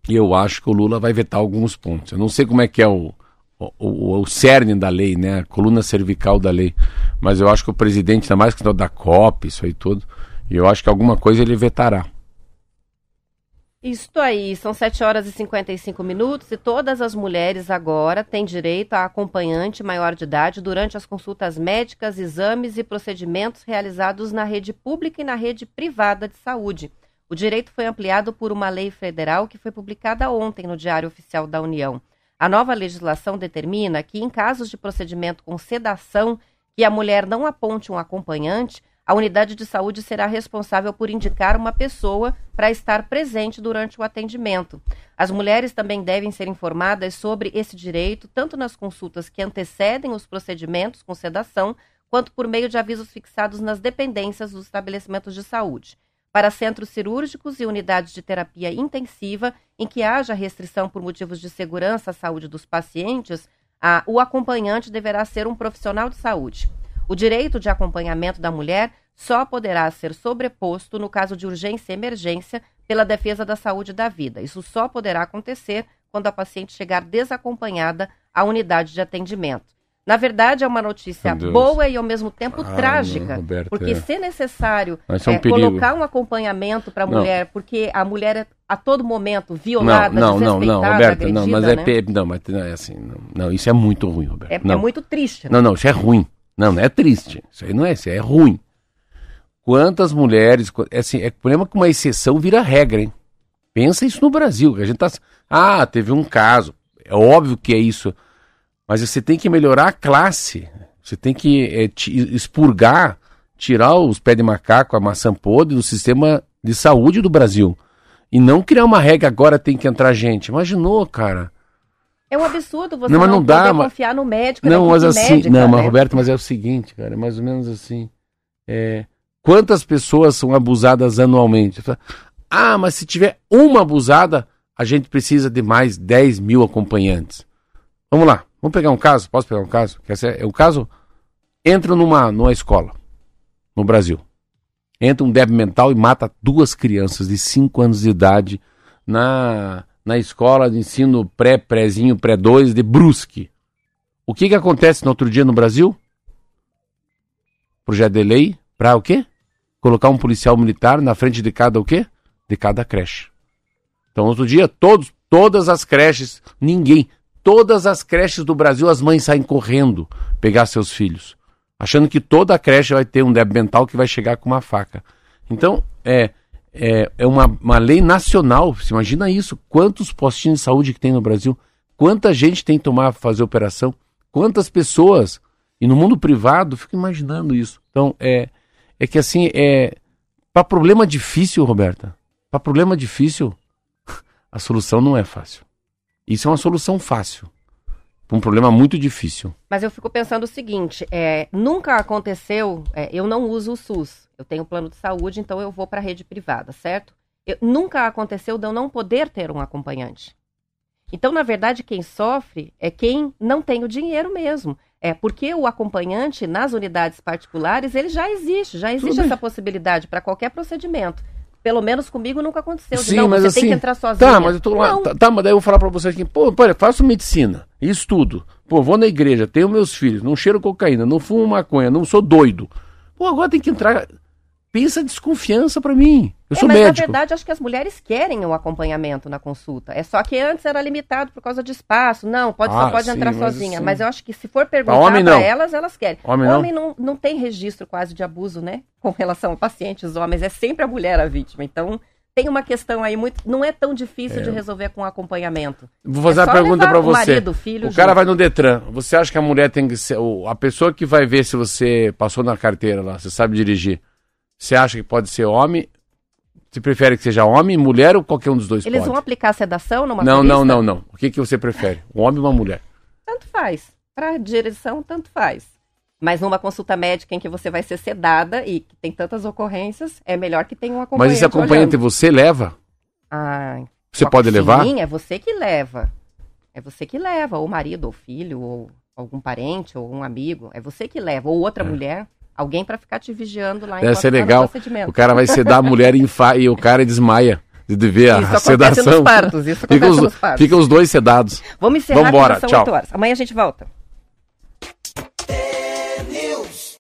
e eu acho que o Lula vai vetar alguns pontos. Eu não sei como é que é o, o, o, o cerne da lei, né? A coluna cervical da lei. Mas eu acho que o presidente, ainda mais que da COP, isso aí tudo, e eu acho que alguma coisa ele vetará. Isto aí, são 7 horas e 55 minutos e todas as mulheres agora têm direito a acompanhante maior de idade durante as consultas médicas, exames e procedimentos realizados na rede pública e na rede privada de saúde. O direito foi ampliado por uma lei federal que foi publicada ontem no Diário Oficial da União. A nova legislação determina que, em casos de procedimento com sedação, que a mulher não aponte um acompanhante, a unidade de saúde será responsável por indicar uma pessoa para estar presente durante o atendimento. As mulheres também devem ser informadas sobre esse direito, tanto nas consultas que antecedem os procedimentos com sedação, quanto por meio de avisos fixados nas dependências dos estabelecimentos de saúde. Para centros cirúrgicos e unidades de terapia intensiva, em que haja restrição por motivos de segurança à saúde dos pacientes, a, o acompanhante deverá ser um profissional de saúde. O direito de acompanhamento da mulher só poderá ser sobreposto no caso de urgência e emergência pela defesa da saúde e da vida. Isso só poderá acontecer quando a paciente chegar desacompanhada à unidade de atendimento. Na verdade, é uma notícia boa e ao mesmo tempo ah, trágica, não, Roberto, porque é. se necessário é um é, colocar um acompanhamento para a mulher, porque a mulher é a todo momento violada, não, não, não, não, Roberto, agredida, não, mas é, né? não, mas não é assim, não, não, isso é muito ruim, Roberto. É, é muito triste. Né? Não, não, isso é ruim. Não, não é triste. Isso aí não é, isso é ruim. Quantas mulheres. É, assim, é problema que uma exceção vira regra, hein? Pensa isso no Brasil. A gente tá. Ah, teve um caso. É óbvio que é isso. Mas você tem que melhorar a classe. Você tem que é, expurgar, tirar os pés de macaco, a maçã podre do sistema de saúde do Brasil. E não criar uma regra agora tem que entrar gente. Imaginou, cara? É um absurdo você não, mas não, não dá, mas... confiar no médico. Não, mas assim, médica, não, né? mas Roberto, mas é o seguinte, cara, é mais ou menos assim. É, quantas pessoas são abusadas anualmente? Ah, mas se tiver uma abusada, a gente precisa de mais 10 mil acompanhantes. Vamos lá, vamos pegar um caso? Posso pegar um caso? É, o caso entra numa, numa escola no Brasil. Entra um débil mental e mata duas crianças de 5 anos de idade na na escola de ensino pré-prézinho, pré-2 de Brusque. O que, que acontece no outro dia no Brasil? Projeto de lei para o quê? Colocar um policial militar na frente de cada o quê? De cada creche. Então, outro dia, todos, todas as creches, ninguém, todas as creches do Brasil, as mães saem correndo pegar seus filhos, achando que toda a creche vai ter um débil mental que vai chegar com uma faca. Então, é, é, é uma, uma lei nacional. Você imagina isso? Quantos postinhos de saúde que tem no Brasil? Quanta gente tem que tomar fazer operação? Quantas pessoas? E no mundo privado, fico imaginando isso. Então, é, é que assim, é, para problema difícil, Roberta, para problema difícil, a solução não é fácil. Isso é uma solução fácil um problema muito difícil. Mas eu fico pensando o seguinte: é, nunca aconteceu, é, eu não uso o SUS, eu tenho plano de saúde, então eu vou para a rede privada, certo? Eu, nunca aconteceu de eu não poder ter um acompanhante. Então, na verdade, quem sofre é quem não tem o dinheiro mesmo. É porque o acompanhante nas unidades particulares ele já existe, já existe essa possibilidade para qualquer procedimento. Pelo menos comigo nunca aconteceu. Sim, não, mas você assim, tem que entrar sozinho. Tá, mas eu tô lá. Tá, tá, mas daí eu vou falar pra você aqui, pô, olha, faço medicina, estudo. Pô, vou na igreja, tenho meus filhos, não cheiro cocaína, não fumo maconha, não sou doido. Pô, agora tem que entrar pensa desconfiança para mim. Eu é, sou mas médico. na verdade, acho que as mulheres querem o acompanhamento na consulta. É só que antes era limitado por causa de espaço. Não, pode, ah, só pode sim, entrar mas sozinha. Mas eu acho que se for perguntar para elas, elas querem. Homem, homem não. não. Não, tem registro quase de abuso, né? Com relação a pacientes homens. É sempre a mulher a vítima. Então, tem uma questão aí muito. Não é tão difícil é. de resolver com acompanhamento. Vou fazer é uma pergunta para você. Marido, filho, o cara vai no Detran. Você acha que a mulher tem que ser. A pessoa que vai ver se você passou na carteira lá, você sabe dirigir Você acha que pode ser homem? Você prefere que seja homem, mulher ou qualquer um dos dois Eles pode? vão aplicar sedação no Não, motorista? não, não, não. O que, que você prefere? Um homem ou uma mulher? Tanto faz. Para direção, tanto faz. Mas numa consulta médica em que você vai ser sedada e que tem tantas ocorrências, é melhor que tenha um acompanhante. Mas esse acompanhante olhando. você leva? Ah, Você pode levar? Sim, é você que leva. É você que leva, ou marido, ou filho, ou algum parente, ou um amigo. É você que leva, ou outra mulher. Alguém para ficar te vigiando lá. Deve ser legal. O cara vai sedar a mulher e, infa- e o cara desmaia de ver a sedação. partos, isso Fica os, ficam os dois sedados. Vamos encerrar Vambora, tchau. 8 horas. Amanhã a gente volta.